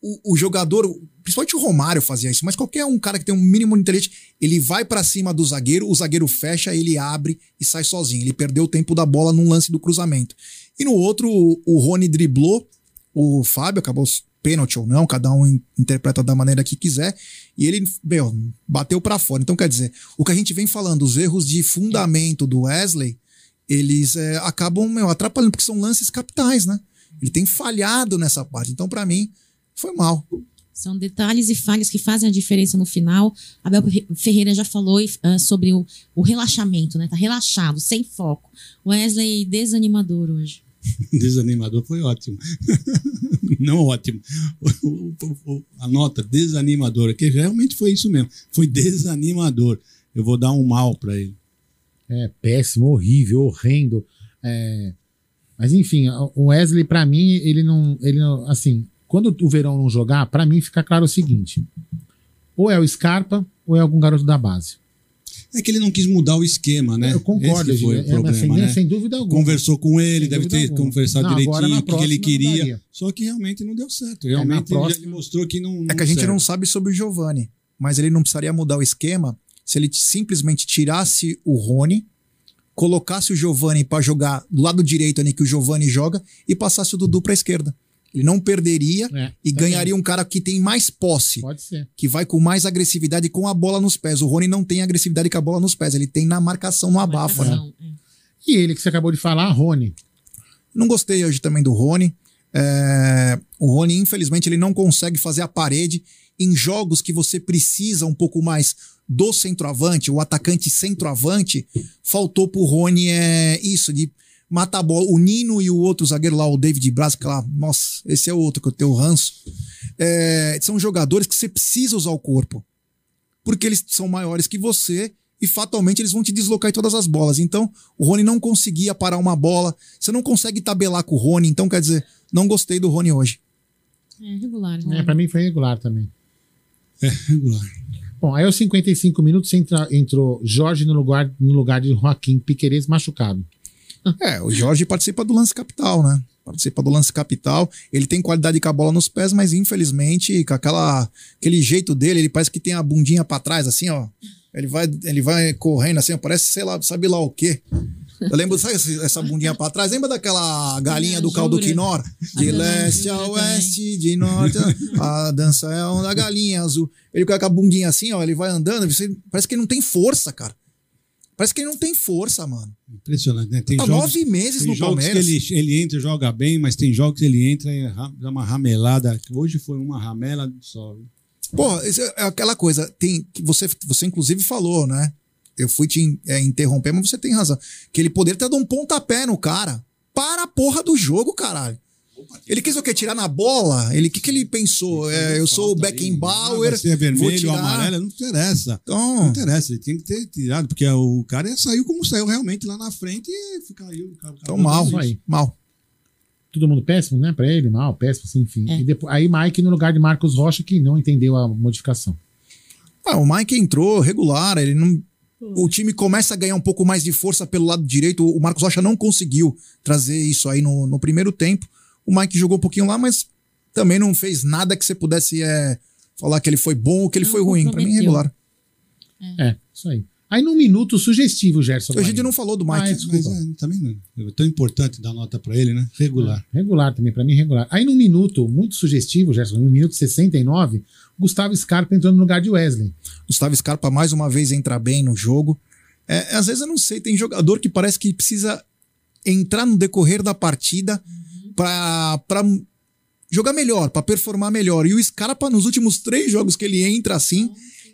o, o jogador, principalmente o Romário fazia isso, mas qualquer um cara que tem um mínimo de inteligência, ele vai pra cima do zagueiro, o zagueiro fecha, ele abre e sai sozinho. Ele perdeu o tempo da bola num lance do cruzamento. E no outro, o, o Rony driblou, o Fábio acabou pênalti ou não, cada um in- interpreta da maneira que quiser, e ele, meu, bateu pra fora. Então, quer dizer, o que a gente vem falando, os erros de fundamento do Wesley, eles é, acabam, meu, atrapalhando, porque são lances capitais, né? Ele tem falhado nessa parte. Então, pra mim, foi mal. São detalhes e falhas que fazem a diferença no final. Abel Ferreira já falou ah, sobre o, o relaxamento, né? Tá relaxado, sem foco. Wesley desanimador hoje. [laughs] Desanimador foi ótimo. [laughs] Não ótimo. A nota desanimadora, que realmente foi isso mesmo. Foi desanimador. Eu vou dar um mal pra ele. É péssimo, horrível, horrendo. É, Mas enfim, o Wesley, pra mim, ele não, ele não. Assim, quando o Verão não jogar, pra mim fica claro o seguinte: ou é o Scarpa, ou é algum garoto da base. É que ele não quis mudar o esquema, né? Eu concordo, Esse foi é, o problema, sem, né? sem dúvida alguma. Conversou com ele, Sem deve ter alguma. conversado Não, direitinho o que, ele queria. Só que realmente não deu certo. É, Realmente ele já- próxima- ele mostrou que não. É que a gente não serve. sabe sobre o Giovani, mas ele não precisaria mudar o esquema se ele simplesmente tirasse o Rony, colocasse o Giovani pra jogar do lado direito ali que o Giovani joga e passasse o Dudu pra esquerda. Ele não perderia É, e também. ganharia um cara que tem mais posse, Pode ser. que vai com mais agressividade com a bola nos pés. O Rony não tem agressividade com a bola nos pés, ele tem na marcação, no abafa, né? É. E ele que você acabou de falar, Rony. Não gostei hoje também do Rony. É, o Rony, infelizmente, ele não consegue fazer a parede em jogos que você precisa um pouco mais do centroavante, o atacante centroavante. Faltou pro Rony é, isso, de matar a bola. O Nino e o outro zagueiro lá, o David Braz, que lá, nossa, esse é o outro que eu tenho ranço. É, são jogadores que você precisa usar o corpo. Porque eles são maiores que você e fatalmente eles vão te deslocar em todas as bolas. Então, o Rony não conseguia parar uma bola. Você não consegue tabelar com o Rony. Então, quer dizer, não gostei do Rony hoje. É regular. É, né? pra mim foi regular também. É regular. Bom, aí aos 55 minutos entra- entrou Jorge no lugar, no lugar de Joaquim Piqueires machucado. É, o Jorge participa do lance capital, né? Participa do lance capital. Ele tem qualidade com a bola nos pés, mas infelizmente, com aquela, aquele jeito dele, ele parece que tem a bundinha pra trás, assim, ó. Ele vai, ele vai correndo assim, parece, sei lá, sabe lá o quê. Eu lembro, sabe essa bundinha pra trás? Lembra daquela galinha do caldo quinor? De A leste a também. oeste, de norte a... [laughs] a dança é da galinha azul. Ele com a bundinha assim, ó, ele vai andando, você- parece que ele não tem força, cara. Parece que ele não tem força, mano. Impressionante, né? Tem Há jogos, nove meses tem no jogos Palmeiras. que ele, ele entra e joga bem, mas tem jogos que ele entra e dá uma ramelada. Hoje foi uma ramela só. Pô, é aquela coisa, tem que você, você inclusive falou, né? Eu fui te é, interromper, mas você tem razão. Que ele poderia ter dado um pontapé no cara. Para a porra do jogo, caralho. Ele quis o quê? Tirar na bola? Ele que que ele pensou? É, eu sou o. Beckenbauer. Ah, Se é vermelho ou tirar. amarelo, não interessa. Não Então, interessa, ele tinha que ter tirado, porque o cara saiu como saiu realmente lá na frente e caiu. caiu então mal, mal. Todo mundo péssimo, né? Pra ele, mal, péssimo, assim, enfim. É. E depois, aí Mike no lugar de Marcos Rocha, que não entendeu a modificação. Ah, o Mike entrou regular, ele não. O time começa a ganhar um pouco mais de força pelo lado direito. O Marcos Rocha não conseguiu trazer isso aí no, no primeiro tempo. O Mike jogou um pouquinho lá, mas também não fez nada que você pudesse é, falar que ele foi bom ou que ele Não foi ruim. Pra mim, comprometeu. regular. É, isso aí. Aí num minuto sugestivo, Gerson. A gente não falou do Ah, Mike. é, desculpa. Mas é, também não. É tão importante dar nota pra ele, né? Regular. Regular também, pra mim, regular. Aí num minuto, muito sugestivo, Gerson, no minuto 69, Gustavo Scarpa entrou no lugar de Wesley. Gustavo Scarpa mais uma vez entra bem no jogo. É, às vezes eu não sei, tem jogador que parece que precisa entrar no decorrer da partida pra jogar melhor, pra performar melhor. E o Scarpa, nos últimos três jogos que ele entra assim,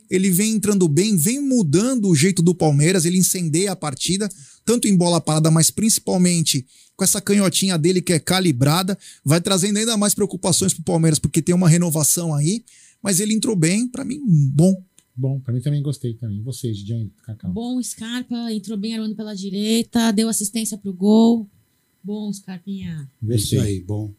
ele vem entrando bem, vem mudando o jeito do Palmeiras, ele incendeia a partida, tanto em bola parada, mas principalmente com essa canhotinha dele que é calibrada, vai trazendo ainda mais preocupações pro Palmeiras, porque tem uma renovação aí. Mas ele entrou bem, pra mim, bom. Bom, pra mim também gostei também. Vocês, Gidiane, Cacau. Bom Scarpa, entrou bem armando pela direita, deu assistência pro gol. Bom, Scarpinha. Gostei. Isso aí, bom.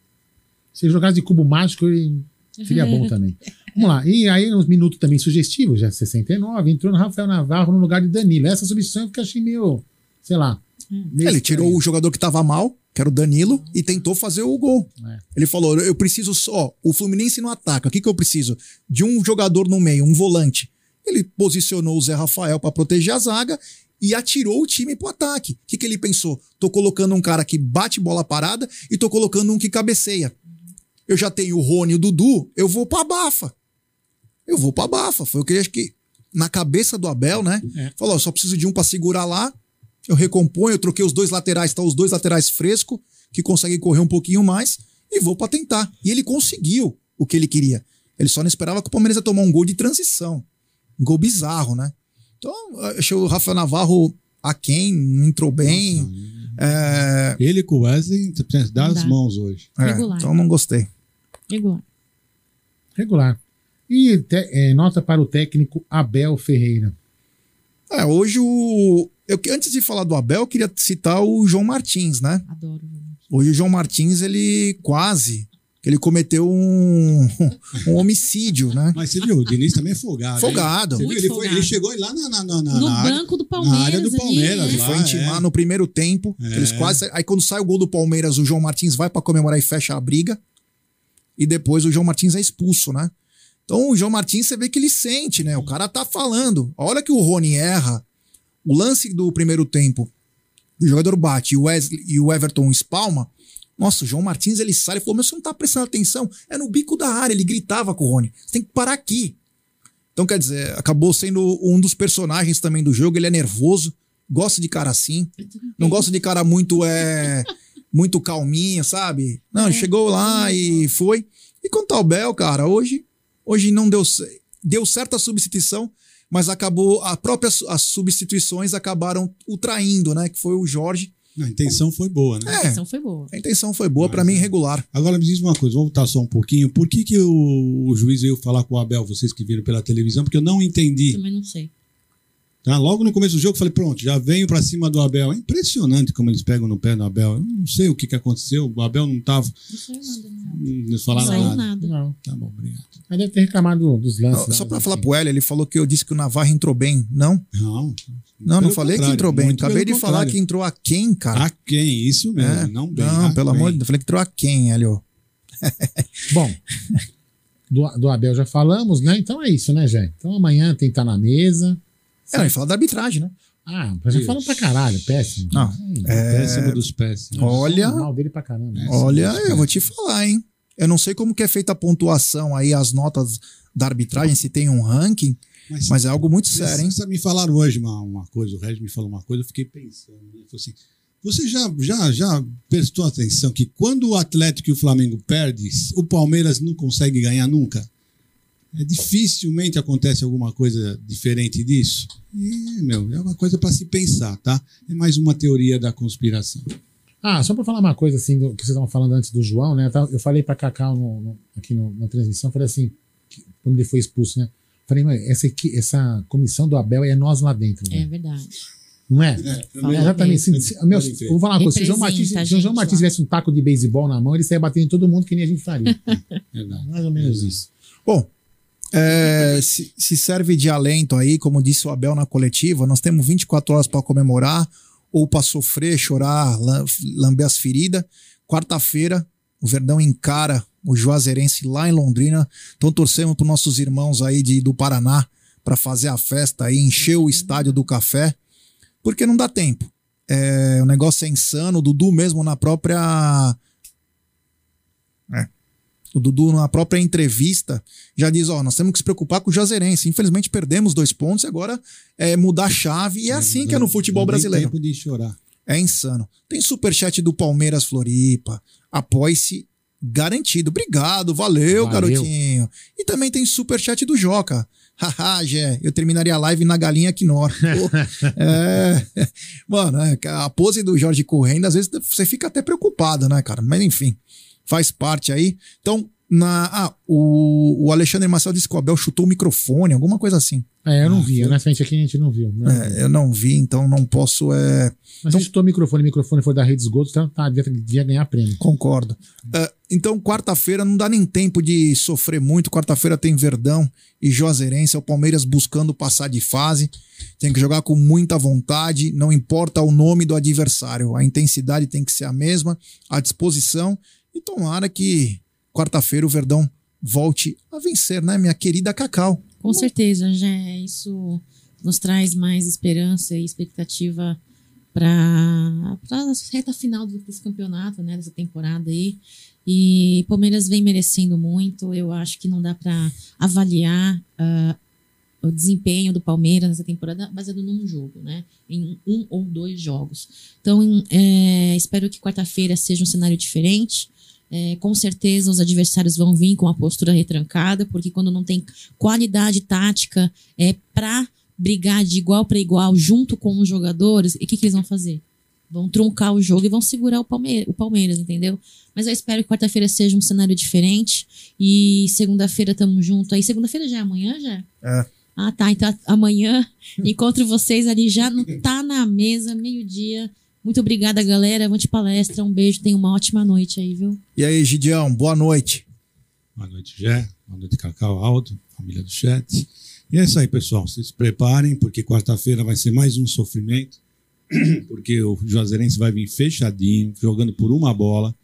Se jogasse de cubo mágico, ele seria bom [laughs] também. Vamos lá. E aí, uns minutos também sugestivos, já 69, entrou no Rafael Navarro no lugar de Danilo. Essa substituição eu fiquei achei meio, sei lá. meio Ele tirou o jogador que tava mal, que era o Danilo, e tentou fazer o gol. É. Ele falou: eu preciso só. O Fluminense não ataca. O que, que eu preciso? De um jogador no meio, um volante. Ele posicionou o Zé Rafael para proteger a zaga e atirou o time pro ataque. O que, que ele pensou? Tô colocando um cara que bate bola parada e tô colocando um que cabeceia. eu já tenho o Rony e o Dudu, eu vou pra Bafa. Eu vou pra Bafa. Foi o que acho que na cabeça do Abel, né? É. Falou, eu só preciso de um pra segurar lá. Eu recomponho, eu troquei os dois laterais, tá os dois laterais frescos, que conseguem correr um pouquinho mais, e vou pra tentar. E ele conseguiu o que ele queria. Ele só não esperava que o Palmeiras ia tomar um gol de transição. Um gol bizarro, né? Então, eu achei o Rafael Navarro aquém, não entrou bem. É, Ele com o Wesley dá as mãos hoje. é, Regular. então não gostei. Regular. Regular. E te- é, nota para o técnico Abel Ferreira. É, hoje o. Eu, antes de falar do Abel, eu queria citar o João Martins, né? Adoro. Hoje o João Martins, ele quase. Ele cometeu um, [laughs] um homicídio, né? Mas você viu, o Diniz também é folgado. Folgado. Viu? Ele, foi, ele chegou lá na, na, na, na, No área, banco do Palmeiras. na área do ali, Palmeiras. é. Ele lá, foi intimar é. no primeiro tempo. É. Eles quase. Aí quando sai o gol do Palmeiras, o João Martins vai pra comemorar e fecha a briga. E depois o João Martins é expulso, né? Então o João Martins, você vê que ele sente, né? O cara tá falando. A hora que o Rony erra, o lance do primeiro tempo, o jogador bate e o, Wesley, e o Everton espalma. Nossa, o João Martins ele sai e falou: Mas você não tá prestando atenção? É no bico da área. Ele gritava com o Rony: Você tem que parar aqui. Então, quer dizer, acabou sendo um dos personagens também do jogo. Ele é nervoso, gosta de cara assim. Não gosta de cara muito é muito calminho, sabe? Não, ele chegou lá e foi. E quanto ao Bel, cara, hoje hoje não deu deu certa substituição, mas acabou a própria as substituições acabaram o traindo, né? Que foi o Jorge. A intenção foi boa, né? A intenção foi boa. A intenção foi boa, pra mim regular. Agora me diz uma coisa, vamos voltar só um pouquinho. Por que, que o, o juiz veio falar com o Abel, vocês que viram pela televisão? Porque eu não entendi. Também não sei. Tá? Logo no começo do jogo, eu falei, pronto, já venho pra cima do Abel. É impressionante como eles pegam no pé do Abel. Eu não sei o que, que aconteceu. O Abel não tava. Não saiu nada. Não, Não não falaram saiu nada. nada. Não. Tá bom, obrigado. Mas deve ter reclamado dos lances. Não, só assim. falar pro Hélio, ele falou que eu disse que o Navarro entrou bem. Não? Não. Não, não falei que contrário, entrou bem. Acabei de pelo falar contrário. que entrou a quem, cara? A quem? Isso mesmo, É. não bem. Não, a pelo quem. amor de Deus. Eu falei que entrou a quem, Hélio? [laughs] Bom, do, do Abel já falamos, né? Então é isso, né, Jé? Então amanhã tem que estar na mesa. É, ele fala da arbitragem, né? Ah, já Isso. falam pra caralho, péssimo. Não, Hum, Péssimo dos péssimos. Olha, mal dele pra caramba. olha, eu vou te falar, hein? Eu não sei como que é feita a pontuação aí, as notas da arbitragem, se tem um ranking, mas é algo muito sério, hein? Vocês me falaram hoje uma, uma coisa, o Regis me falou uma coisa, eu fiquei pensando. Ele falou assim: você já, já, já prestou atenção que quando o Atlético e o Flamengo perdem, o Palmeiras não consegue ganhar nunca? É, dificilmente acontece alguma coisa diferente disso. É, meu, é uma coisa para se pensar, tá? É mais uma teoria da conspiração. Ah, só pra falar uma coisa assim, do, que vocês estavam falando antes do João, né? Eu falei pra Cacau no- no- aqui no- na transmissão, falei assim, que- quando ele foi expulso, né? Falei, mas essa, essa comissão do Abel é nós lá dentro. né? É verdade. Não é? Fala É exatamente. bem. assim, se- meu, eu vou falar uma coisa: se o João Martins, a se o João gente Martins tivesse um taco de beisebol na mão, ele saia batendo em todo mundo que nem a gente faria. [laughs] Verdade. Mais ou menos isso. Bom, é, se, se serve de alento aí, como disse o Abel na coletiva, nós temos 24 horas para comemorar ou para sofrer, chorar, lam- lamber as feridas. Quarta-feira, o Verdão encara o Juazeirense lá em Londrina. Então torcemos para nossos irmãos aí de, do Paraná para fazer a festa aí, encher o estádio do café, porque não dá tempo. É, o negócio é insano. O Dudu mesmo na própria o Dudu, na própria entrevista, já diz: Ó, nós temos que se preocupar com o Juazeirense. Infelizmente, perdemos dois pontos e agora é mudar a chave. E é assim que é no futebol brasileiro. tempo de chorar. É insano. Tem superchat do Palmeiras Floripa. Apoie-se garantido. Obrigado, valeu, Valeu. garotinho. E também tem superchat do Joca. [laughs] Haha, Gé, eu terminaria a live na galinha. [laughs] Pô, é, mano, é, a pose do Jorge correndo, às vezes você fica até preocupado, né, cara? Mas enfim, faz parte aí. Então, na, ah, o, o Alexandre Marcel disse que o Abel chutou o microfone, alguma coisa assim. É, eu não vi. Na frente aqui a gente não viu. né? É, eu não vi, então não posso. É, Mas se chutou o microfone, o microfone foi da rede esgoto, então tá, devia, devia ganhar prêmio. Concordo. Ah, então, quarta-feira não dá nem tempo de sofrer muito. Quarta-feira tem Verdão e Juazeirense. É o Palmeiras buscando passar de fase. Tem que jogar com muita vontade. Não importa o nome do adversário. A intensidade tem que ser a mesma, a disposição. E tomara que quarta-feira o Verdão volte a vencer, né, minha querida Cacau? Com certeza, já isso nos traz mais esperança e expectativa para a reta final desse campeonato, né, dessa temporada aí. E Palmeiras vem merecendo muito. Eu acho que não dá para avaliar ah, o desempenho do Palmeiras nessa temporada baseado num jogo, né? Em um ou dois jogos. Então, é, espero que quarta-feira seja um cenário diferente. É, com certeza os adversários vão vir com a postura retrancada, porque quando não tem qualidade tática é para brigar de igual para igual junto com os jogadores, e o que, que eles vão fazer? Vão truncar o jogo e vão segurar o, o Palmeiras, entendeu? Mas eu espero que quarta-feira seja um cenário diferente e segunda-feira tamo junto. Aí segunda-feira já é amanhã, já? É. Ah, tá. Então amanhã [laughs] encontro vocês ali já no Tá na Mesa, meio-dia. Muito obrigada, galera. Avante palestra. Um beijo. Tenha uma ótima noite aí, viu? E aí, Gidião, boa noite. Boa noite, Gé. Boa noite, Cacau Aldo, família do chat. E é isso aí, pessoal. Vocês se preparem, porque quarta-feira vai ser mais um sofrimento. [clears throat] Porque o Juazeirense vai vir fechadinho, jogando por uma bola.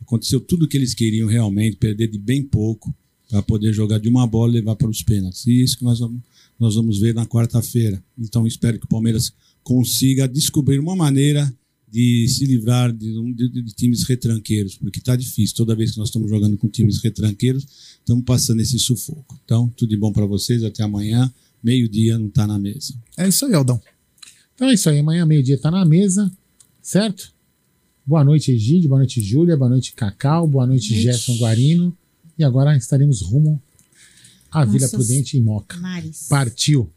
Aconteceu tudo o que eles queriam realmente, perder de bem pouco, para poder jogar de uma bola e levar para os pênaltis. E isso que nós vamos, nós vamos ver na quarta-feira. Então, espero que o Palmeiras consiga descobrir uma maneira de se livrar de, um- de- de times retranqueiros, porque está difícil. Toda vez que nós estamos jogando com times retranqueiros, estamos passando esse sufoco. Então, tudo de bom para vocês. Até amanhã, meio-dia, não está na mesa. É isso aí, Aldão. Então é isso aí. Amanhã, meio-dia, tá na mesa, certo? Boa noite, Egídio. Boa noite, Júlia. Boa noite, Cacau. Boa noite, Noite. Gerson Guarino. E agora estaremos rumo à Vila Prudente em Moca. Mares. Partiu.